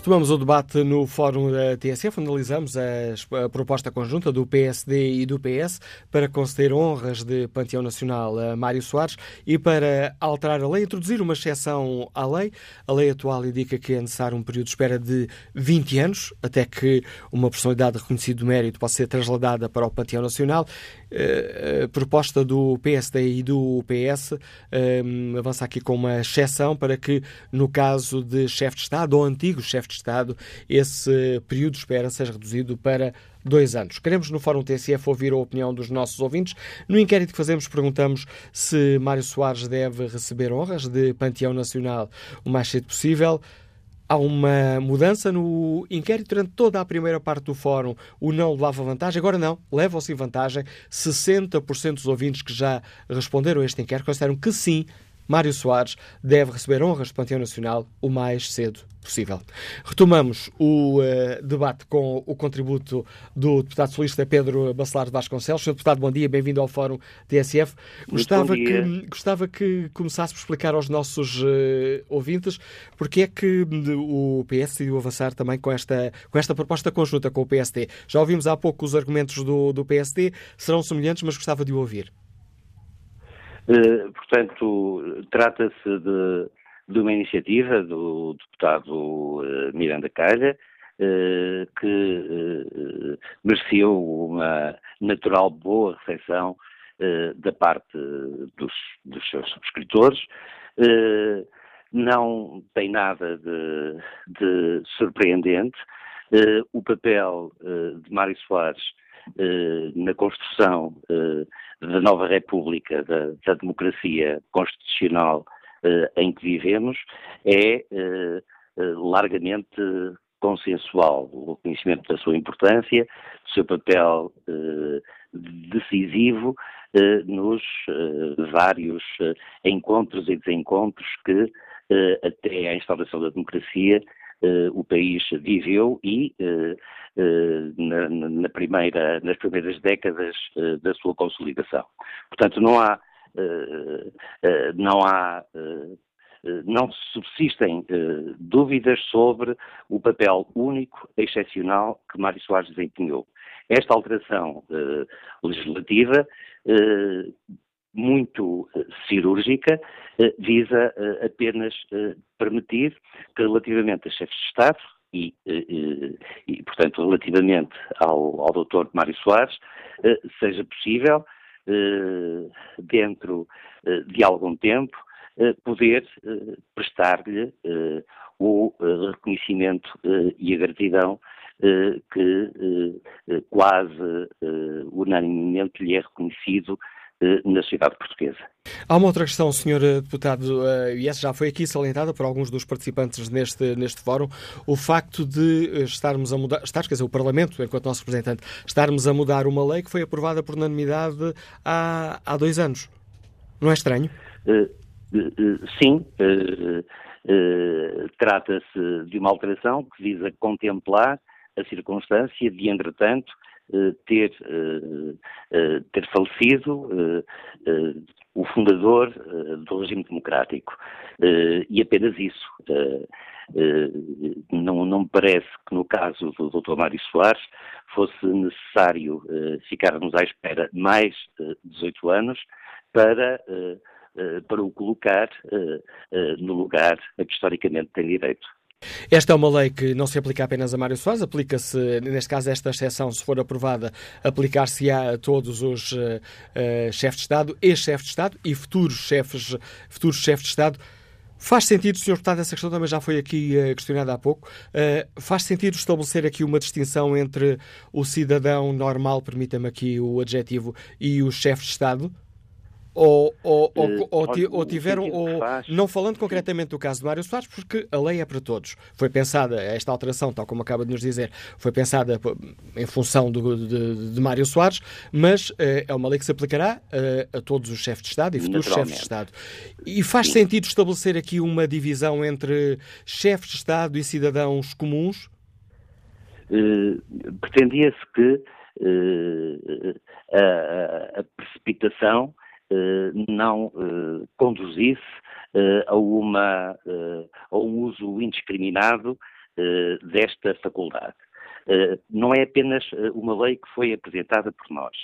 Retomamos o debate no Fórum da TSF, analisamos a, proposta conjunta do PSD e do PS para conceder honras de Panteão Nacional a Mário Soares e para alterar a lei, introduzir uma exceção à lei. A lei atual indica que é necessário um período de espera de 20 anos até que uma personalidade reconhecida do mérito possa ser trasladada para o Panteão Nacional. A proposta do PSD e do PS um, avança aqui com uma exceção para que, no caso de chefe de Estado ou antigo chefe de de Estado, esse período de espera seja reduzido para dois anos. Queremos no Fórum TSF ouvir a opinião dos nossos ouvintes. No inquérito que fazemos, perguntamos se Mário Soares deve receber honras de Panteão Nacional o mais cedo possível. Há uma mudança no inquérito durante toda a primeira parte do fórum. O não levava vantagem, agora não, levam-se vantagem. 60% dos ouvintes que já responderam a este inquérito consideram que sim, Mário Soares deve receber honras do Panteão Nacional o mais cedo possível. Retomamos o uh, debate com o contributo do deputado socialista Pedro Bacelar de Vasconcelos. Sr. deputado, bom dia, bem-vindo ao Fórum TSF. Gostava que, gostava que começasse por explicar aos nossos uh, ouvintes porque é que o PS decidiu avançar também com esta, com esta proposta conjunta com o PSD. Já ouvimos há pouco os argumentos do, do PSD, serão semelhantes, mas gostava de o ouvir. Uh, portanto, trata-se de, de, uma iniciativa do deputado uh, Miranda Calha, uh, que mereceu uma natural boa recepção da parte dos, dos, seus subscritores. não tem nada de, de surpreendente. o papel de Mário Soares na construção da nova República, da, da democracia constitucional em que vivemos, é largamente consensual, o reconhecimento da sua importância, do seu papel eh, decisivo eh, nos eh, vários eh, encontros e desencontros que, eh, até à instauração da democracia, eh, o país viveu e na, na primeira, nas primeiras décadas da sua consolidação. Portanto, não há, não há eh, não subsistem eh, dúvidas sobre o papel único, excepcional, que Mário Soares desempenhou. Esta alteração eh, legislativa, muito cirúrgica, visa apenas permitir que, relativamente a chefes de Estado, e, e, e, portanto, relativamente ao, ao doutor Mário Soares, seja possível, dentro de algum tempo, eh, poder eh, prestar-lhe eh, o reconhecimento e a gratidão que quase unanimemente lhe é reconhecido na sociedade portuguesa. Há uma outra questão, Sr. Deputado, e essa já foi aqui salientada por alguns dos participantes neste, neste fórum, o facto de estarmos a mudar, estar, quer dizer, o Parlamento, enquanto nosso representante, estarmos a mudar uma lei que foi aprovada por unanimidade há, há dois anos. Não é estranho? Uh, eh, sim, eh, eh, trata-se de uma alteração que visa contemplar a circunstância de, entretanto, ter, ter falecido o fundador do regime democrático. E apenas isso. Não, não me parece que no caso do Dr. Mário Soares fosse necessário ficarmos à espera mais de 18 anos para eh, para o colocar eh, eh, no lugar a que historicamente tem direito. Esta é uma lei que não se aplica apenas a Mário Soares, aplica-se, neste caso, esta exceção, se for aprovada, aplicar-se-á a todos os uh, uh, chefes de Estado, ex-chefes de Estado e futuros chefes, futuros chefes de Estado. Faz sentido, Sr. Deputado, essa questão também já foi aqui uh, questionada há pouco, faz sentido estabelecer aqui uma distinção entre o cidadão normal, permita-me aqui o adjetivo, e os chefes de Estado? Ou, ou, ou, eh, ou, tiveram, ou, não falando concretamente do caso de Mário Soares, porque a lei é para todos. Foi pensada, esta alteração, tal como acaba de nos dizer, foi pensada em função do, de, de, Mário Soares, mas uh, é uma lei que se aplicará uh, a todos os chefes de Estado e futuros chefes de Estado. E faz Sim. sentido estabelecer aqui uma divisão entre chefes de Estado e cidadãos comuns? Pretendia-se que a, a precipitação eh, não eh, conduzisse eh, a, uma, a um uso indiscriminado desta faculdade. Não é apenas uma lei que foi apresentada por nós.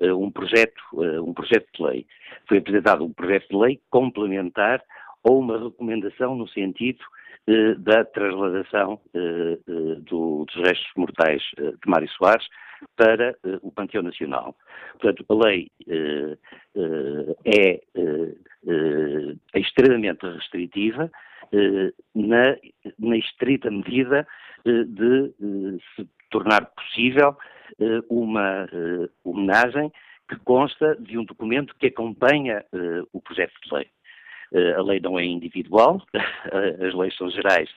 Um projeto, um projeto de lei. Foi apresentado um projeto de lei complementar ou uma recomendação no sentido da transladação do, dos restos mortais de Mário Soares para uh, o Panteão Nacional. Portanto, a lei uh, é extremamente restritiva na, na, estrita medida de se tornar possível uma homenagem que consta de um documento que acompanha o projeto de lei. a lei não é individual, as leis são gerais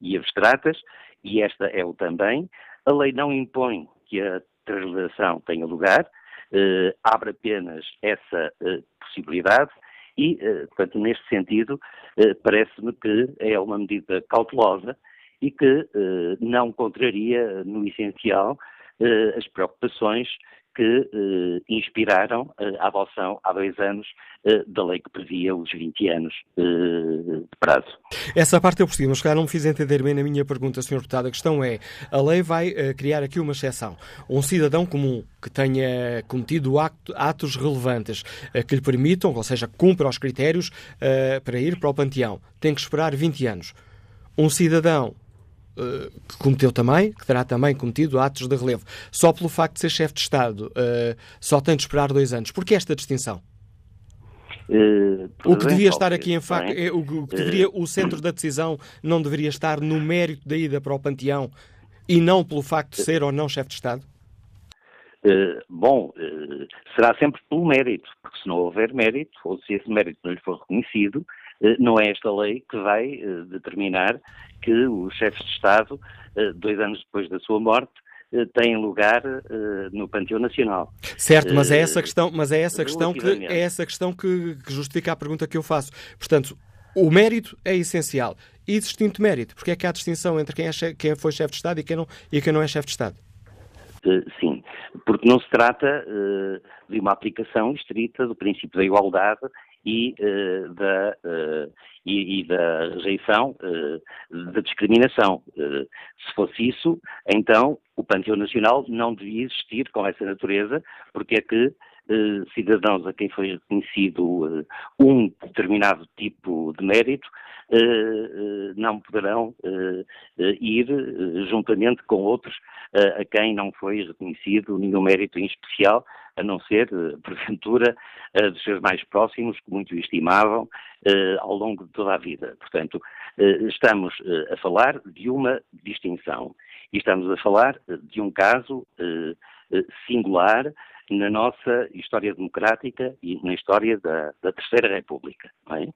e abstratas, e esta é o também. A lei não impõe que a translação tenha lugar, eh, abre apenas essa eh, possibilidade e, eh, portanto, neste sentido, eh, parece-me que é uma medida cautelosa e que eh, não contraria, no essencial, eh, as preocupações que eh, inspiraram eh, a adoção há dois anos eh, da lei que previa os 20 anos eh, de prazo. Essa parte eu percebi, mas claro, não me fiz entender bem na minha pergunta, Sr. Deputado. A questão é, a lei vai eh, criar aqui uma exceção. Um cidadão comum que tenha cometido acto, atos relevantes eh, que lhe permitam, ou seja, cumpra os critérios para ir para o panteão, tem que esperar 20 anos. Um cidadão eh, que cometeu também, que terá também cometido atos de relevo. Só pelo facto de ser chefe de Estado, uh, só tem de esperar dois anos. Por que esta distinção? Uh, o que devia estar aqui em facto, é? o, o, que deveria, o centro da decisão não deveria estar no mérito da ida para o panteão e não pelo facto de ser ou não chefe de Estado? Bom, será sempre pelo mérito, porque se não houver mérito, ou se esse mérito não lhe for reconhecido, não é esta lei que vai determinar que os chefes de Estado, dois anos depois da sua morte, têm lugar no Panteão Nacional. Certo, mas é essa questão, mas é essa questão que é essa questão que, que justifica a pergunta que eu faço. Portanto, o mérito é essencial. E distinto mérito, porque é que há distinção entre quem, é quem foi chefe de Estado e quem não, e quem não é chefe de Estado? sim, porque não se trata uh, de uma aplicação estrita do princípio da igualdade e, uh, da, uh, e, e, da rejeição da discriminação. se fosse isso, então o Panteão Nacional não devia existir com essa natureza, porque é que cidadãos a quem foi reconhecido um determinado tipo de mérito não poderão ir juntamente com outros a quem não foi reconhecido nenhum mérito em especial, a não ser, eh, porventura, dos seus mais próximos, que muito estimavam eh, ao longo de toda a vida. Portanto, eh, estamos a falar de uma distinção e estamos a falar de um caso singular na nossa história democrática e na história da, da Terceira República. É?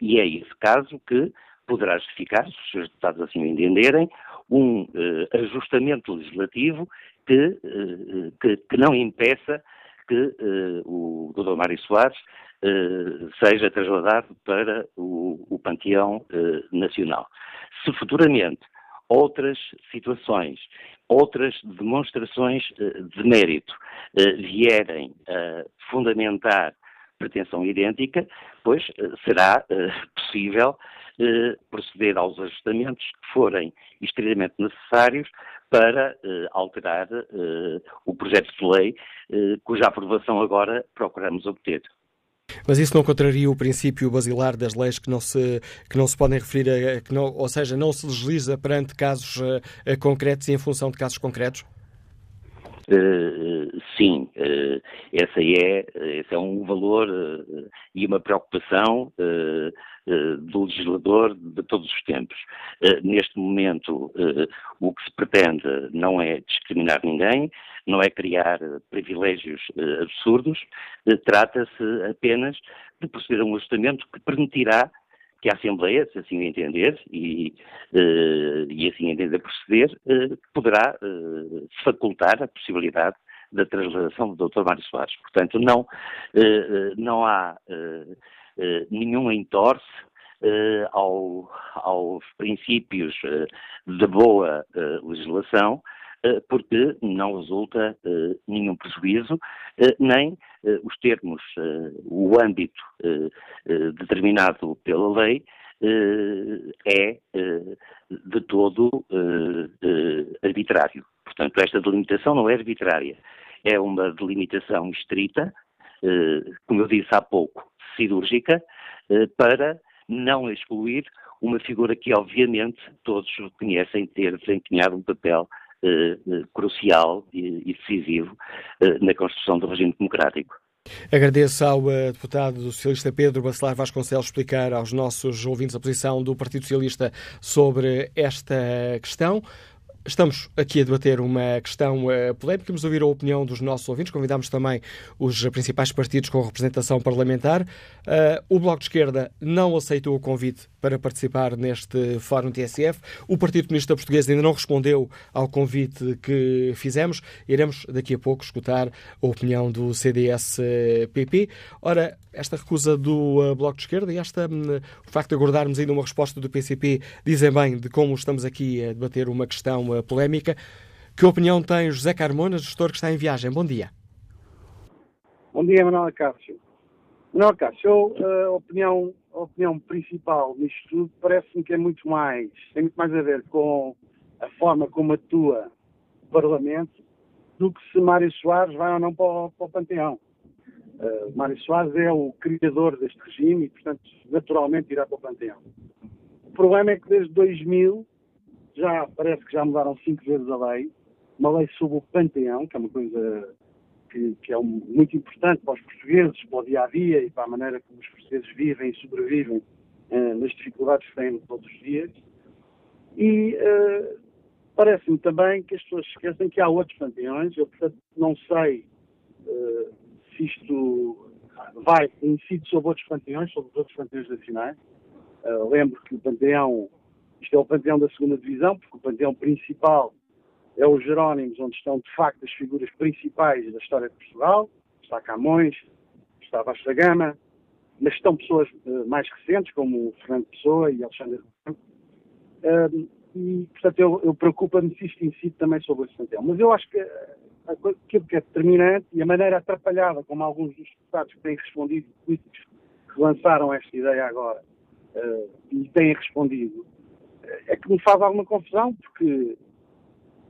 E é esse caso que poderá justificar, se os deputados assim o entenderem, um uh, ajustamento legislativo que, uh, que, que, não impeça que uh, o Dr. Mário Soares seja trasladado para o, o Panteão Nacional. Se futuramente outras situações, outras demonstrações de mérito vierem a fundamentar pretensão idêntica, pois será possível eh, proceder aos ajustamentos que forem estritamente necessários para eh, alterar eh, o projeto de lei cuja aprovação agora procuramos obter. Mas isso não contraria o princípio basilar das leis que não se, que não se podem referir a, que não, ou seja, não se legisla perante casos uh, concretos e em função de casos concretos? Uh, sim, uh, essa é, esse é um valor e uma preocupação do legislador de todos os tempos. Neste momento, o que se pretende não é discriminar ninguém, não é criar privilégios absurdos, trata-se apenas de proceder a um ajustamento que permitirá que a Assembleia, se assim entender e, e assim entender proceder, poderá facultar a possibilidade da translação do Dr. Mário Soares. Portanto, não, não há eh, nenhum entorce eh, ao, aos princípios eh, de boa legislação, porque não resulta nenhum prejuízo, nem os termos, o âmbito determinado pela lei é de todo arbitrário. Portanto, esta delimitação não é arbitrária, é uma delimitação estrita, como eu disse há pouco, cirúrgica eh, para não excluir uma figura que, obviamente, todos conhecem ter desempenhado um papel eh, eh, crucial e, decisivo na construção do regime democrático. Agradeço ao deputado socialista Pedro Bacelar Vasconcelos explicar aos nossos ouvintes a posição do Partido Socialista sobre esta questão. Estamos aqui a debater uma questão uh, polémica. Vamos ouvir a opinião dos nossos ouvintes. Convidamos também os principais partidos com representação parlamentar. Uh, o Bloco de Esquerda não aceitou o convite para participar neste Fórum TSF. O Partido Comunista Português ainda não respondeu ao convite que fizemos. Iremos daqui a pouco escutar a opinião do CDS-PP. Ora, esta recusa do uh, Bloco de Esquerda e esta, um, o facto de aguardarmos ainda uma resposta do PCP dizem bem de como estamos aqui a debater uma questão polémica. Que opinião tem José Carmona, gestor que está em viagem? Bom dia. Bom dia, Manuel Cássio. Manuel Cássio, uh, a opinião, a opinião principal nisto tudo parece-me que é muito mais, tem muito mais a ver com a forma como atua o Parlamento do que se Mário Soares vai ou não para o, para o Panteão. Uh, Mário Soares é o criador deste regime e, portanto, naturalmente irá para o Panteão. O problema é que desde 2000 já parece que já mudaram cinco vezes a lei, uma lei sobre o Panteão, que é uma coisa que, que é um, muito importante para os portugueses, para o dia a dia e para a maneira como os portugueses vivem e sobrevivem uh, nas dificuldades que têm todos os dias. E uh, parece-me também que as pessoas esquecem que há outros panteões. Eu, portanto, não sei uh, se isto vai, incide sobre outros panteões, sobre os outros panteões nacionais. lembro que o panteão, isto é o panteão da segunda divisão, porque o panteão principal é os Jerónimos, onde estão de facto as figuras principais da história de Portugal. Está Camões, está Vasta Gama, mas estão pessoas uh, mais recentes, como Fernando Pessoa e Alexandre uh, E, portanto, eu, eu preocupa-me se isto incide também sobre esse panteão. Mas eu acho que aquilo que é determinante e a maneira atrapalhada como alguns dos deputados que têm respondido, políticos que lançaram esta ideia agora, uh, e têm respondido, é que me faz alguma confusão, porque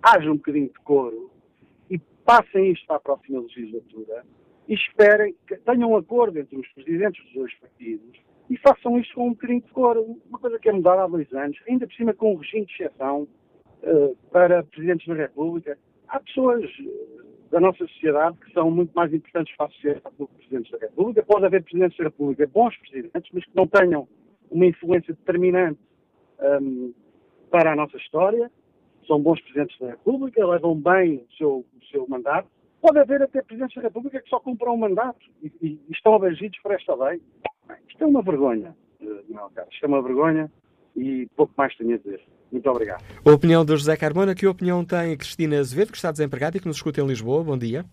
haja um bocadinho de coro e passem isto para a próxima legislatura e esperem que tenham um acordo entre os presidentes dos dois partidos e façam isto com um bocadinho de coro. Uma coisa que é mudada há dois anos, ainda por cima com um regime de exceção uh, para presidentes da República. Há pessoas eh, da nossa sociedade que são muito mais importantes para a sociedade do que presidentes da República. Pode haver presidentes da República, bons presidentes, mas que não tenham uma influência determinante um, para a nossa história são bons presidentes da República, levam bem o seu, o seu mandato. Pode haver até presidentes da República que só cumpram um mandato e, e, e estão abrangidos por esta lei. Isto é uma vergonha, não, cara. Isto é uma vergonha e pouco mais tenho a dizer. Muito obrigado. A opinião do José Carmona, que opinião tem a Cristina Azevedo, que está desempregada e que nos escuta em Lisboa? Bom dia.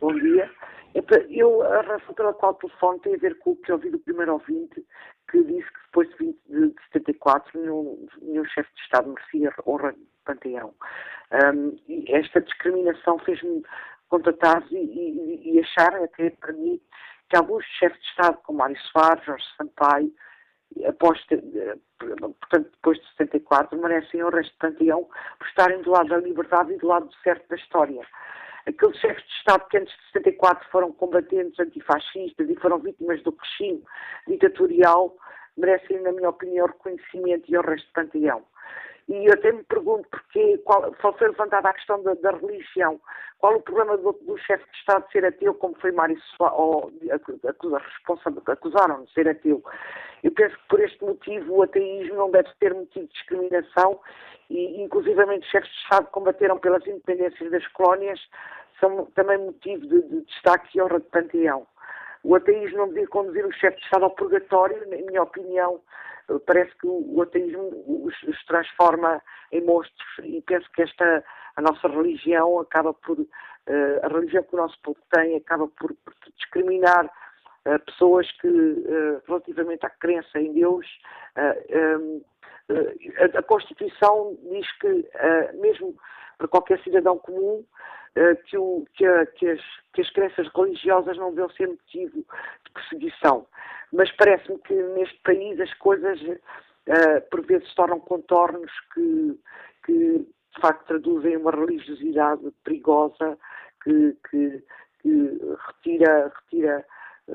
Bom dia. Eu, a razão pela qual telefone tem a ver com o que ouvi do primeiro ouvinte, que disse que depois de, 20, de 74 nenhum, nenhum chefe de Estado merecia honra panteão. Um, e esta discriminação fez-me contatar e, e, e, achar, até para mim, que alguns chefes de Estado, como Mário Soares, Jorge Sampaio, após, portanto, depois de 74, merecem resto de panteão por estarem do lado da liberdade e do lado certo da história. Aqueles chefes de Estado que antes de 74 foram combatentes antifascistas e foram vítimas do regime ditatorial merecem, na minha opinião, reconhecimento e o resto de panteão. E eu até me pergunto porque qual, foi levantada a questão da, da, religião. Qual o problema do, do chefe de Estado ser ateu, como foi Mário Soares, ou acusaram de ser ateu? Eu penso que por este motivo o ateísmo não deve ter motivo de discriminação e, inclusivamente, chefes de Estado combateram pelas independências das colónias são também motivo de, de destaque e honra de panteão. O ateísmo não devia conduzir o chefe de Estado ao purgatório, na minha opinião, parece que o ateísmo os, os, transforma em monstros e penso que esta a nossa religião acaba por uh, a religião que o nosso povo tem acaba por, por discriminar uh, pessoas que uh, relativamente à crença em Deus um, a, a, Constituição diz que mesmo para qualquer cidadão comum que, o, que, a, que, as, que as crenças religiosas não devem ser motivo de perseguição. Mas parece-me que neste país as coisas uh, por vezes tornam contornos que, que de facto traduzem uma religiosidade perigosa que, que, que retira, retira eh,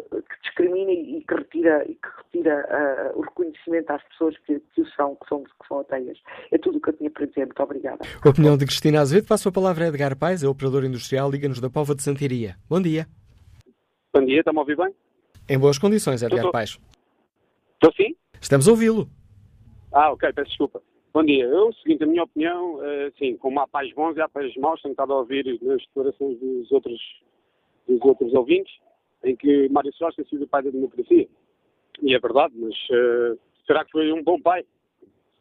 que discrimina e que retira, e que retira uh, o reconhecimento às pessoas que, que o são, que são, que são ateias. É tudo o que eu tinha para dizer. Muito obrigada. A opinião de Cristina Azevedo. Passo a palavra a Edgar Pais, é operador industrial, Liga-nos da Pova de Santiria. Bom dia. Bom dia, está-me a ouvir bem? Em boas condições, Edgar Paes. Estou sim? Estamos a ouvi-lo. Ah, ok, peço desculpa. Bom dia. Eu, o seguinte, a minha opinião, uh, sim, como há pais bons e há pais maus, tenho estado a ouvir nas declarações dos outros, dos outros ouvintes, em que Mário Soares tem sido o pai da democracia. E é verdade, mas uh, será que foi um bom pai?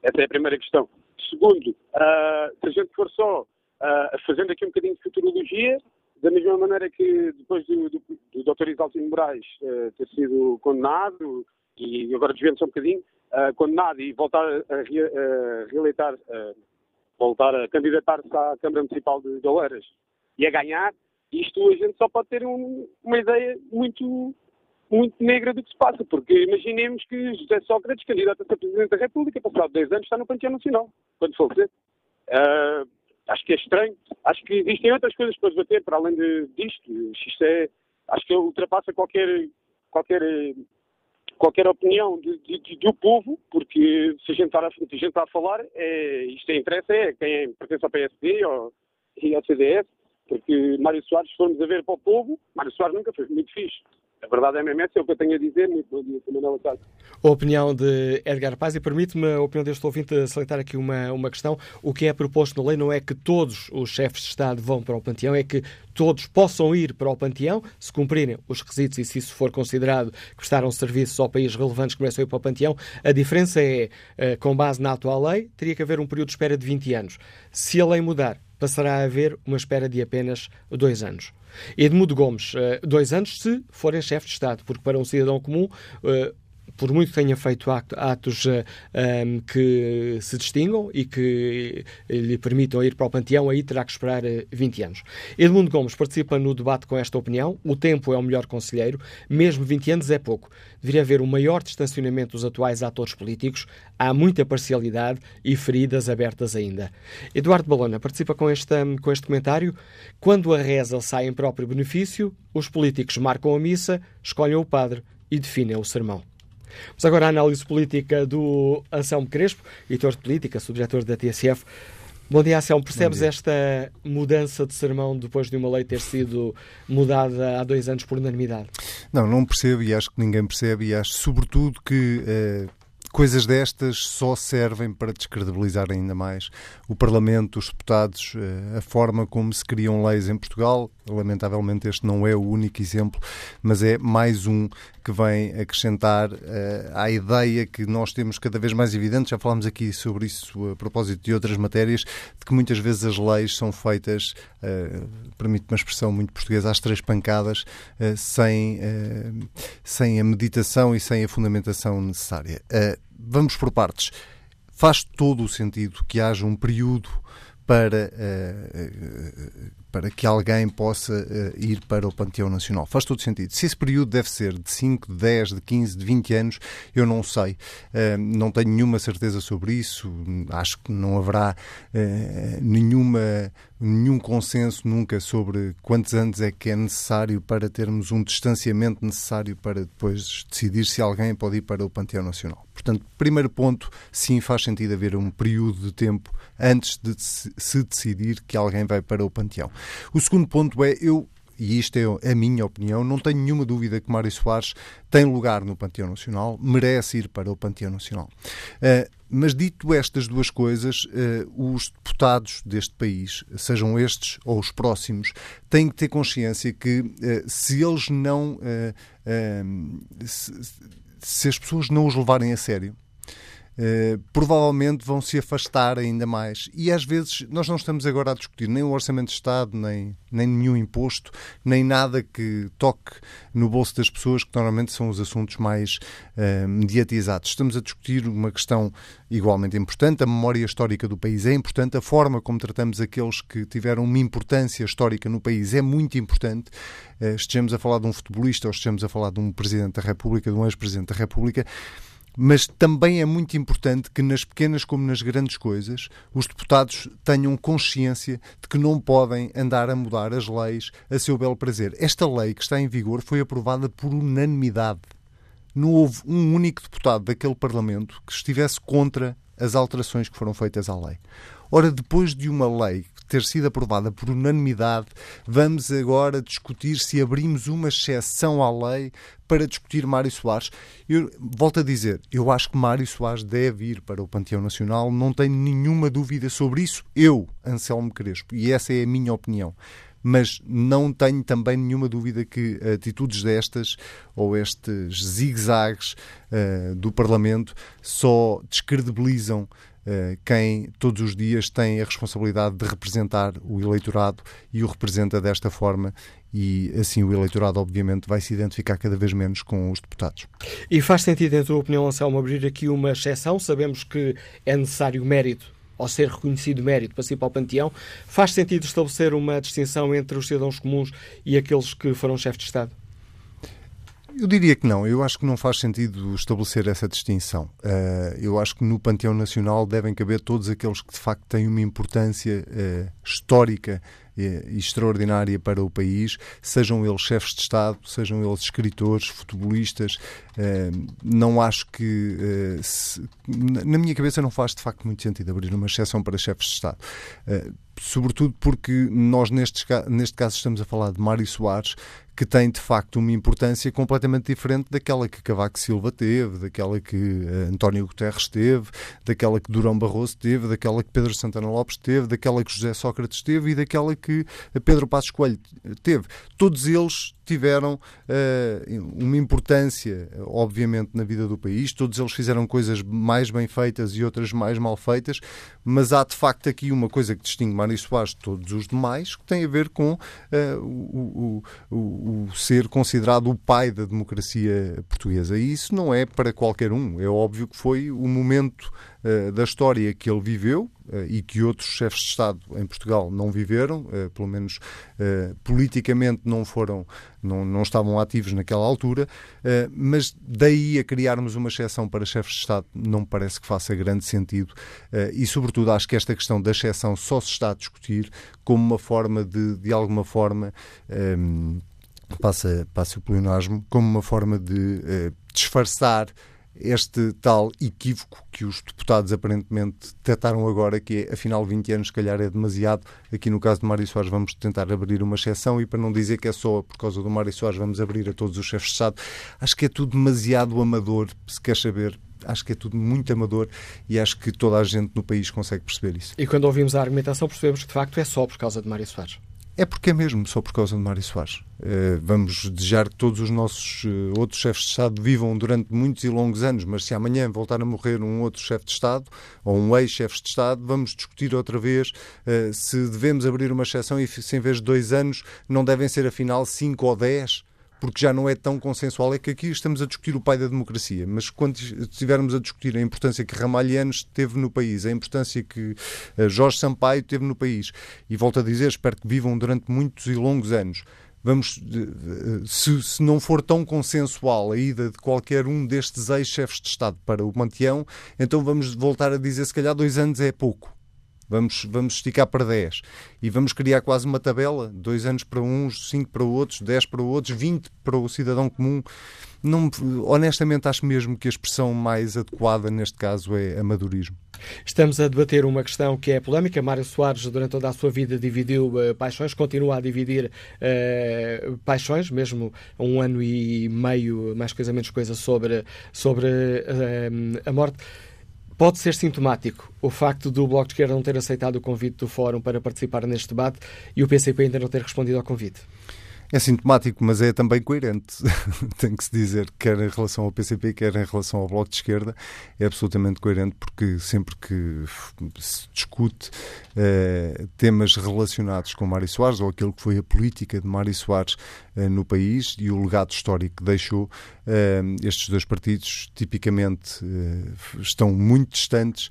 Essa é a primeira questão. Segundo, uh, se a gente for só uh, fazendo aqui um bocadinho de futurologia, da mesma maneira que depois do, do, do Dr. Isaltino Moraes ter sido condenado e agora desviando se um bocadinho, condenado e voltar a, re, reeleitar, voltar a candidatar-se à Câmara Municipal de, Oeiras e a ganhar, isto a gente só pode ter um, uma ideia muito, muito negra do que se passa, porque imaginemos que José Sócrates, candidato a Presidente da República, passado 10 anos, está no Panteão Nacional, quando falecer. Uh, acho que é estranho. Acho que existem outras coisas para debater para além de, disto. Isto é, acho que ultrapassa qualquer, qualquer, qualquer opinião de, de, do povo, porque se a gente está a, gente está a falar, é, isto é interessa é quem pertence ao PSD ou, e ao CDS. Porque Mário Soares, se formos a ver para o povo, Mário Soares nunca foi muito fixe. A verdade é mesmo essa, é o que eu tenho a dizer. Muito bom dia, Manuela Casa. A opinião de Edgar Paz e permite-me a opinião deste ouvinte salientar aqui uma, uma questão. O que é proposto na lei não é que todos os chefes de Estado vão para o Panteão, é que todos possam ir para o Panteão, se cumprirem os requisitos e se isso for considerado que prestaram serviços ao país relevantes que a ir para o Panteão. A diferença é, eh, com base na atual lei, teria que haver um período de espera de 20 anos. Se a lei mudar, passará a haver uma espera de apenas dois anos. Edmundo Gomes, eh, dois anos se forem chefe de Estado, porque para um cidadão comum eh, por muito que tenha feito atos uh, eh, um, que se distingam e que lhe permitam ir para o panteão, aí terá que esperar uh, 20 anos. Edmundo Gomes participa no debate com esta opinião. O tempo é o melhor conselheiro, mesmo 20 anos é pouco. Deveria haver um maior distanciamento dos atuais atores políticos. Há muita parcialidade e feridas abertas ainda. Eduardo Balona participa com este, com este comentário. Quando a reza sai em próprio benefício, os políticos marcam a missa, escolhem o padre e definem o sermão. Mas agora a análise política do Anselmo Crespo, editor de política, subdiretor da TSF. Bom dia, Anselmo. Percebes dia. esta mudança de sermão depois de uma lei ter sido mudada há dois anos por unanimidade? Não, não percebo e acho que ninguém percebe e acho sobretudo que eh, coisas destas só servem para descredibilizar ainda mais o Parlamento, os deputados, eh, a forma como se criam leis em Portugal. Lamentavelmente, este não é o único exemplo, mas é mais um que vem acrescentar uh, à ideia que nós temos cada vez mais evidente. Já falámos aqui sobre isso a propósito de outras matérias, de que muitas vezes as leis são feitas, uh, permite uma expressão muito portuguesa, às três pancadas, uh, sem, uh, sem a meditação e sem a fundamentação necessária. vamos por partes. Faz todo o sentido que haja um período para para que alguém possa uh, ir para o Panteão Nacional. Faz todo sentido. Se esse período deve ser de 5, de 10, de 15, de 20 anos, eu não sei. Uh, não tenho nenhuma certeza sobre isso. Acho que não haverá uh, nenhuma, nenhum consenso nunca sobre quantos anos é que é necessário para termos um distanciamento necessário para depois decidir se alguém pode ir para o Panteão Nacional. Portanto, primeiro ponto, sim, faz sentido haver um período de tempo antes de se decidir que alguém vai para o Panteão. O segundo ponto é, eu e isto é a minha opinião, não tenho nenhuma dúvida que Mário Soares tem lugar no Panteão Nacional, merece ir para o Panteão Nacional. Uh, mas dito estas duas coisas, uh, os deputados deste país, sejam estes ou os próximos, têm que ter consciência que uh, se eles não. Se, se as pessoas não os levarem a sério, Uh, provavelmente vão se afastar ainda mais. E às vezes nós não estamos agora a discutir nem o Orçamento de Estado, nem, nem nenhum imposto, nem nada que toque no bolso das pessoas, que normalmente são os assuntos mais uh, mediatizados. Estamos a discutir uma questão igualmente importante. A memória histórica do país é importante, a forma como tratamos aqueles que tiveram uma importância histórica no país é muito importante. Uh, estejamos a falar de um futebolista ou estejamos a falar de um Presidente da República, de um ex-Presidente da República mas também é muito importante que nas pequenas como nas grandes coisas os deputados tenham consciência de que não podem andar a mudar as leis a seu belo prazer. Esta lei que está em vigor foi aprovada por unanimidade. Não houve um único deputado daquele Parlamento que estivesse contra as alterações que foram feitas à lei. Ora, depois de uma lei ter sido aprovada por unanimidade, vamos agora discutir se abrimos uma exceção à lei para discutir Mário Soares. Eu volto a dizer, eu acho que Mário Soares deve ir para o Panteão Nacional, não tenho nenhuma dúvida sobre isso. Eu, Anselmo Crespo, e essa é a minha opinião mas não tenho também nenhuma dúvida que atitudes destas ou estes zigue-zagues uh, do Parlamento só descredibilizam quem todos os dias tem a responsabilidade de representar o eleitorado e o representa desta forma e assim o eleitorado obviamente vai se identificar cada vez menos com os deputados. E faz sentido, em tua opinião, Anselmo, abrir aqui uma exceção? Sabemos que é necessário mérito ao ser reconhecido mérito para ir para o panteão. Faz sentido estabelecer uma distinção entre os cidadãos comuns e aqueles que foram chefes de Estado? Eu diria que não. Eu acho que não faz sentido estabelecer essa distinção. Uh, eu acho que no Panteão Nacional devem caber todos aqueles que de facto têm uma importância uh, histórica eh, e extraordinária para o país, sejam eles chefes de Estado, sejam eles escritores, futebolistas. Não acho que. Na minha cabeça não faz de facto muito sentido abrir uma exceção para chefes de Estado sobretudo porque nós, neste, neste caso, estamos a falar de Mário Soares, que tem de facto uma importância completamente diferente daquela que Cavaco Silva teve, daquela que uh, António Guterres teve, daquela que Durão Barroso teve, daquela que Pedro Santana Lopes teve, daquela que José Sócrates teve e daquela que Pedro Passos Coelho teve. Todos eles tiveram uh, uma importância, obviamente, na vida do país. Todos eles fizeram coisas mais bem feitas e outras mais mal feitas, mas há de facto aqui uma coisa que distingue Mário Soares de todos os demais, que tem a ver com uh, o, o, o, ser considerado o pai da democracia portuguesa. E isso não é para qualquer um. É óbvio que foi o momento uh, da história que ele viveu uh, e que outros chefes de Estado em Portugal não viveram, uh, pelo menos politicamente não foram, não, não estavam ativos naquela altura, mas daí a criarmos uma exceção para chefes de Estado não me parece que faça grande sentido e, sobretudo, acho que esta questão da exceção só se está a discutir como uma forma de, de alguma forma, um, passa, passa o pleonasmo, como uma forma de disfarçar este tal equívoco que os deputados aparentemente detectaram agora, que é, afinal, 20 anos, se calhar, é demasiado. Aqui no caso de Mário Soares, vamos tentar abrir uma exceção e para não dizer que é só por causa do Mário Soares, vamos abrir a todos os chefes de Estado. Acho que é tudo demasiado amador, se quer saber. Acho que é tudo muito amador e acho que toda a gente no país consegue perceber isso. E quando ouvimos a argumentação, percebemos que de facto é só por causa de Mário Soares. É porque é mesmo só por causa de Mário Soares. Uh, vamos desejar que todos os nossos uh, outros chefes de Estado vivam durante muitos e longos anos, mas se amanhã voltar a morrer um outro chefe de Estado ou um ex-chefe de Estado, vamos discutir outra vez uh, se devemos abrir uma exceção e se em vez de dois anos não devem ser afinal cinco ou dez porque já não é tão consensual. É que aqui estamos a discutir o pai da democracia, mas quando estivermos a discutir a importância que Ramalhianos teve no país, a importância que eh, Jorge Sampaio teve no país, e volto a dizer, espero que vivam durante muitos e longos anos. Vamos, eh, se, se não for tão consensual a ida de qualquer um destes ex-chefes de Estado para o Manteão, então vamos voltar a dizer, se calhar dois anos é pouco Vamos, vamos esticar para 10 e vamos criar quase uma tabela: dois anos para uns, cinco para outros, 10 para outros, 20 para o cidadão comum. Não, honestamente, acho mesmo que a expressão mais adequada neste caso é amadorismo. Estamos a debater uma questão que é polémica. Mário Soares, durante toda a sua vida, dividiu uh, paixões, continua a dividir uh, paixões, mesmo um ano e meio, mais coisa menos coisa, sobre, sobre uh, a morte. Pode ser sintomático o facto do Bloco de Esquerda não ter aceitado o convite do Fórum para participar neste debate e o PCP ainda não ter respondido ao convite? É sintomático, mas é também coerente, tem que se dizer, quer em relação ao PCP, quer em relação ao Bloco de Esquerda, é absolutamente coerente porque sempre que se discute eh, temas relacionados com Mário Soares ou aquilo que foi a política de Mário Soares eh, no país e o legado histórico que deixou, eh, estes dois partidos tipicamente estão muito distantes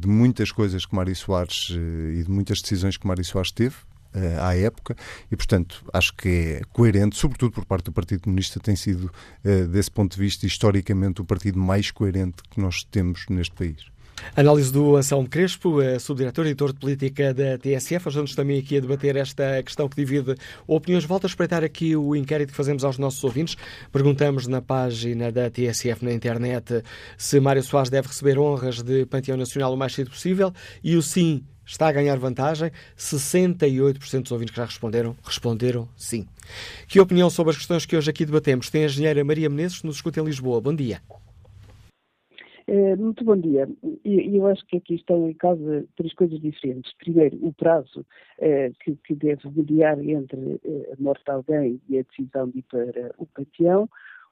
de muitas coisas que Mário Soares e de muitas decisões que Mário Soares teve, uh, à época e, portanto, acho que é coerente, sobretudo por parte do Partido Comunista, tem sido, uh, desse ponto de vista, historicamente, o partido mais coerente que nós temos neste país. Análise do Anselmo Crespo, eh, subdiretor e editor de política da TSF. Ajudamos também aqui a debater esta questão que divide opiniões. Volto a espreitar aqui o inquérito que fazemos aos nossos ouvintes. Perguntamos na página da TSF na internet se Mário Soares deve receber honras de Panteão Nacional o mais cedo possível e o sim está a ganhar vantagem. 68% dos ouvintes que já responderam, responderam sim. Que opinião sobre as questões que hoje aqui debatemos tem a engenheira Maria Menezes, que nos escuta em Lisboa. Bom dia. Eh, muito bom dia. Eu acho que aqui estão em causa três coisas diferentes. Primeiro, o prazo eh, que, que, deve mediar entre eh, a morte de alguém e a decisão de ir para o panteão,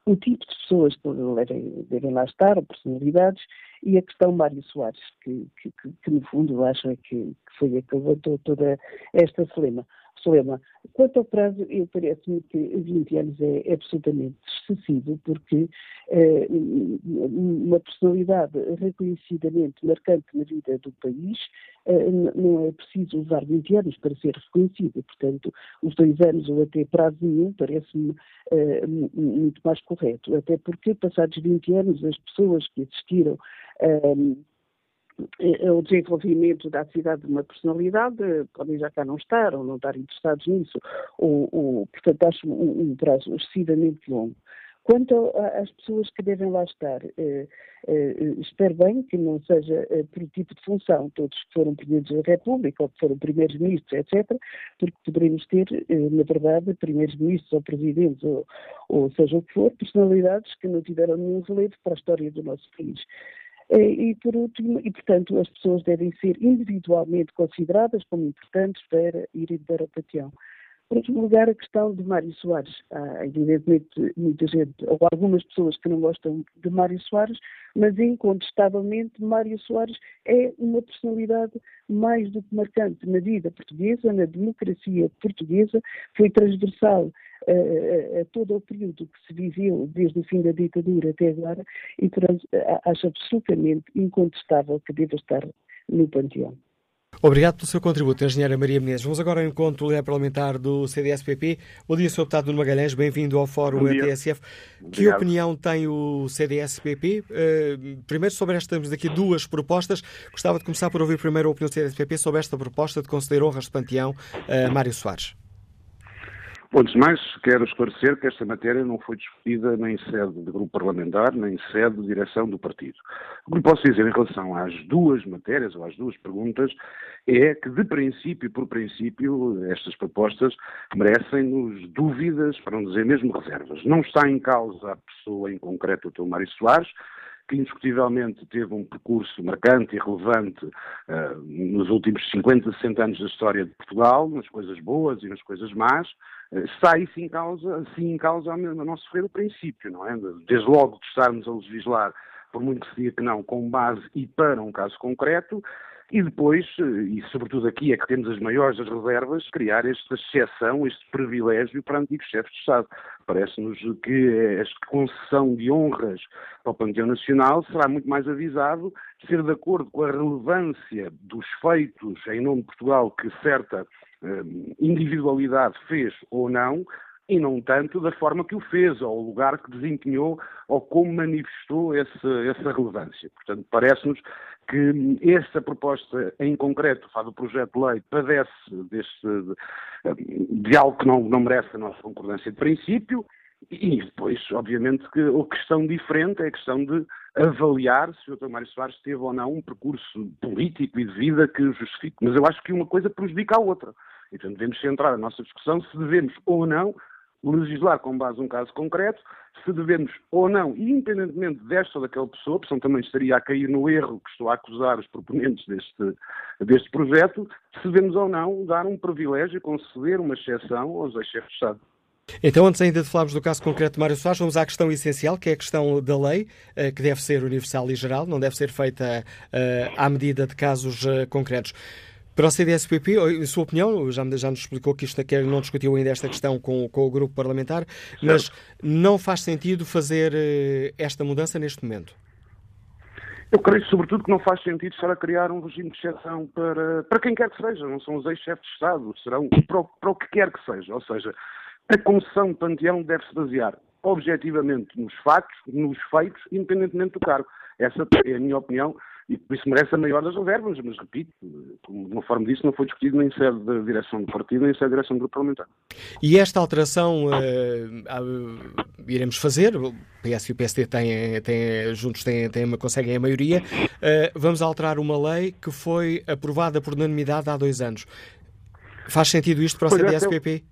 o tipo de pessoas que devem, devem lá estar, personalidades, e a questão Mário Soares, que, que, que no fundo acho é que, foi a que levantou toda esta celema. Solema. Quanto ao prazo, eu parece-me que 20 anos é, absolutamente excessivo, porque eh, uma personalidade reconhecidamente marcante na vida do país eh, não é preciso levar 20 anos para ser reconhecido. Portanto, os dois anos ou até prazo nenhum parece-me eh, muito mais correto. Até porque, passados 20 anos, as pessoas que assistiram eh, o desenvolvimento da atividade de uma personalidade, podem já cá não estar ou não estar interessados nisso, ou, ou portanto acho um, um prazo excessivamente longo. Quanto às pessoas que devem lá estar, eh, eh, espero bem que não seja eh, por tipo de função, todos que foram Presidentes da República ou que foram Primeiros-Ministros, etc., porque poderemos ter, na verdade, Primeiros-Ministros ou Presidentes, ou, ou seja o que for, personalidades que não tiveram nenhum relevo para a história do nosso país. E, por último, e portanto, as pessoas devem ser individualmente consideradas como importantes para irem para o panteão. Por outro lugar, a questão de Mário Soares. Há, evidentemente, muita gente, ou algumas pessoas que não gostam de Mário Soares, mas incontestavelmente Mário Soares é uma personalidade mais do que marcante na vida portuguesa, na democracia portuguesa, foi transversal a, a, a todo o período que se viveu desde o fim da ditadura até agora e, portanto, acho absolutamente incontestável que deva estar no panteão. Obrigado pelo seu contributo, engenheira Maria Menezes. Vamos agora ao encontro líder parlamentar do CDS-PP. Bom dia, Sr. Deputado Nuno Magalhães, bem-vindo ao Fórum TSF. Que opinião tem o CDS-PP? Uh, eh, primeiro, sobre esta, temos aqui duas propostas. Gostava de começar por ouvir primeiro a opinião do CDS-PP sobre esta proposta de conceder honras de panteão a Mário Soares. Antes de mais, quero esclarecer que esta matéria não foi discutida nem em sede de grupo parlamentar, nem em sede de direção do partido. O que posso dizer em relação às duas matérias, ou às duas perguntas, é que, de princípio por princípio, estas propostas merecem-nos dúvidas, para não dizer mesmo reservas. Não está em causa a pessoa em concreto, o Dr. Mário Soares, que indiscutivelmente teve um percurso marcante e relevante uh, nos últimos 50, 60 anos da história de Portugal, nas coisas boas e nas coisas más, uh, sai sim em causa, sim em causa a nosso ver o princípio, não é? Desde logo de estarmos a legislar, por muito que se diga que não, com base e para um caso concreto, e depois, eh, e sobretudo aqui é que temos as maiores reservas, criar esta exceção, este privilégio para antigos chefes de Estado. Parece-nos que esta concessão de honras para o Panteão Nacional será muito mais avisado ser de acordo com a relevância dos feitos em nome de Portugal que certa eh, individualidade fez ou não, e não tanto da forma que o fez, ou o lugar que desempenhou, ou como manifestou essa, essa relevância. Portanto, parece-nos que esta proposta em concreto, faz o projeto de lei, padece deste, de, algo que não, não merece a nossa concordância de princípio, e depois, obviamente, que a questão diferente é a questão de avaliar se o Dr. Mário Soares teve ou não um percurso político e de vida que justifique. Mas eu acho que uma coisa prejudica a outra. Então devemos centrar a nossa discussão se devemos ou não legislar com base num caso concreto, se devemos ou não, independentemente desta ou daquela pessoa, porque também estaria a cair no erro que estou a acusar os proponentes deste, deste projeto, se devemos ou não dar um privilégio, conceder uma exceção aos ex-chefes de Estado. Então, antes ainda de falarmos do caso concreto de Mário Soares, vamos à questão essencial, que é a questão da lei, eh, que deve ser universal e geral, não deve ser feita eh, à medida de casos eh, concretos. Para o CDS-PP, a sua opinião, já, já nos explicou que isto aqui não discutiu ainda esta questão com, com o grupo parlamentar, mas não faz sentido fazer uh, esta mudança neste momento? Eu creio, sobretudo, que não faz sentido estar a criar um regime de exceção para, para quem quer que seja, não são os ex-chefes de Estado, serão para o, para o que quer que seja. Ou seja, a concessão de panteão deve-se basear objetivamente nos factos, nos feitos, independentemente do cargo. Essa é a minha opinião e por isso merece a maior das reservas, mas repito, conforme disse, não foi discutido nem em sede da direção do partido, nem em sede da direção do grupo parlamentar. E esta alteração uh, iremos fazer, o PS e o PSD têm, têm, juntos têm, têm, conseguem a maioria, uh, vamos alterar uma lei que foi aprovada por unanimidade há dois anos. Faz sentido isto para o CDS-PP?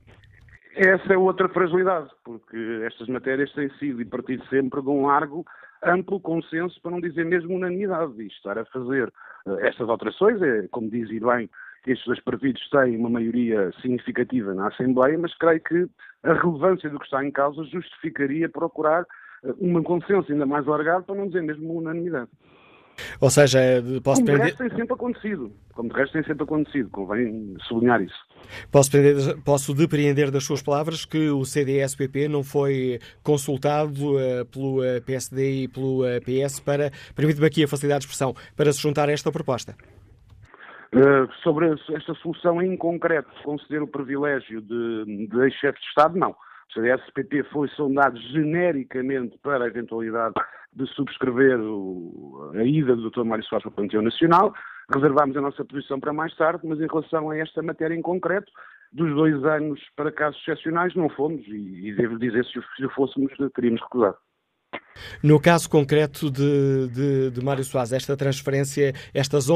Essa é outra fragilidade, porque estas matérias têm sido e partido sempre de um largo amplo consenso, para não dizer mesmo unanimidade, e estar a fazer uh, estas alterações, é, como diz e bem, estes dois partidos têm uma maioria significativa na Assembleia, mas creio que a relevância do que está em causa justificaria procurar uh, um consenso ainda mais alargado, para não dizer mesmo unanimidade. Ou seja, posso Como prender... de resto tem sempre acontecido. Como de resto tem sempre acontecido, convém sublinhar isso. Posso, prender, posso depreender das suas palavras que o CDS-PP não foi consultado uh, pelo uh, eh, PSD e pelo uh, eh, PS para, permite-me aqui a facilidade de expressão, para se juntar a esta proposta? sobre esta solução em concreto, conceder o privilégio de, de ex-chefe de Estado, não. O CDS-PP foi sondado genericamente para a eventualidade de subscrever o, a ida do Dr. Mário Soares para o Panteão Nacional. Reservámos a nossa posição para mais tarde, mas em relação a esta matéria em concreto, dos dois anos para casos excepcionais não fomos e, e devo dizer, se o fôssemos, teríamos recusado. No caso concreto de, de, de Mário Soares, esta transferência, estas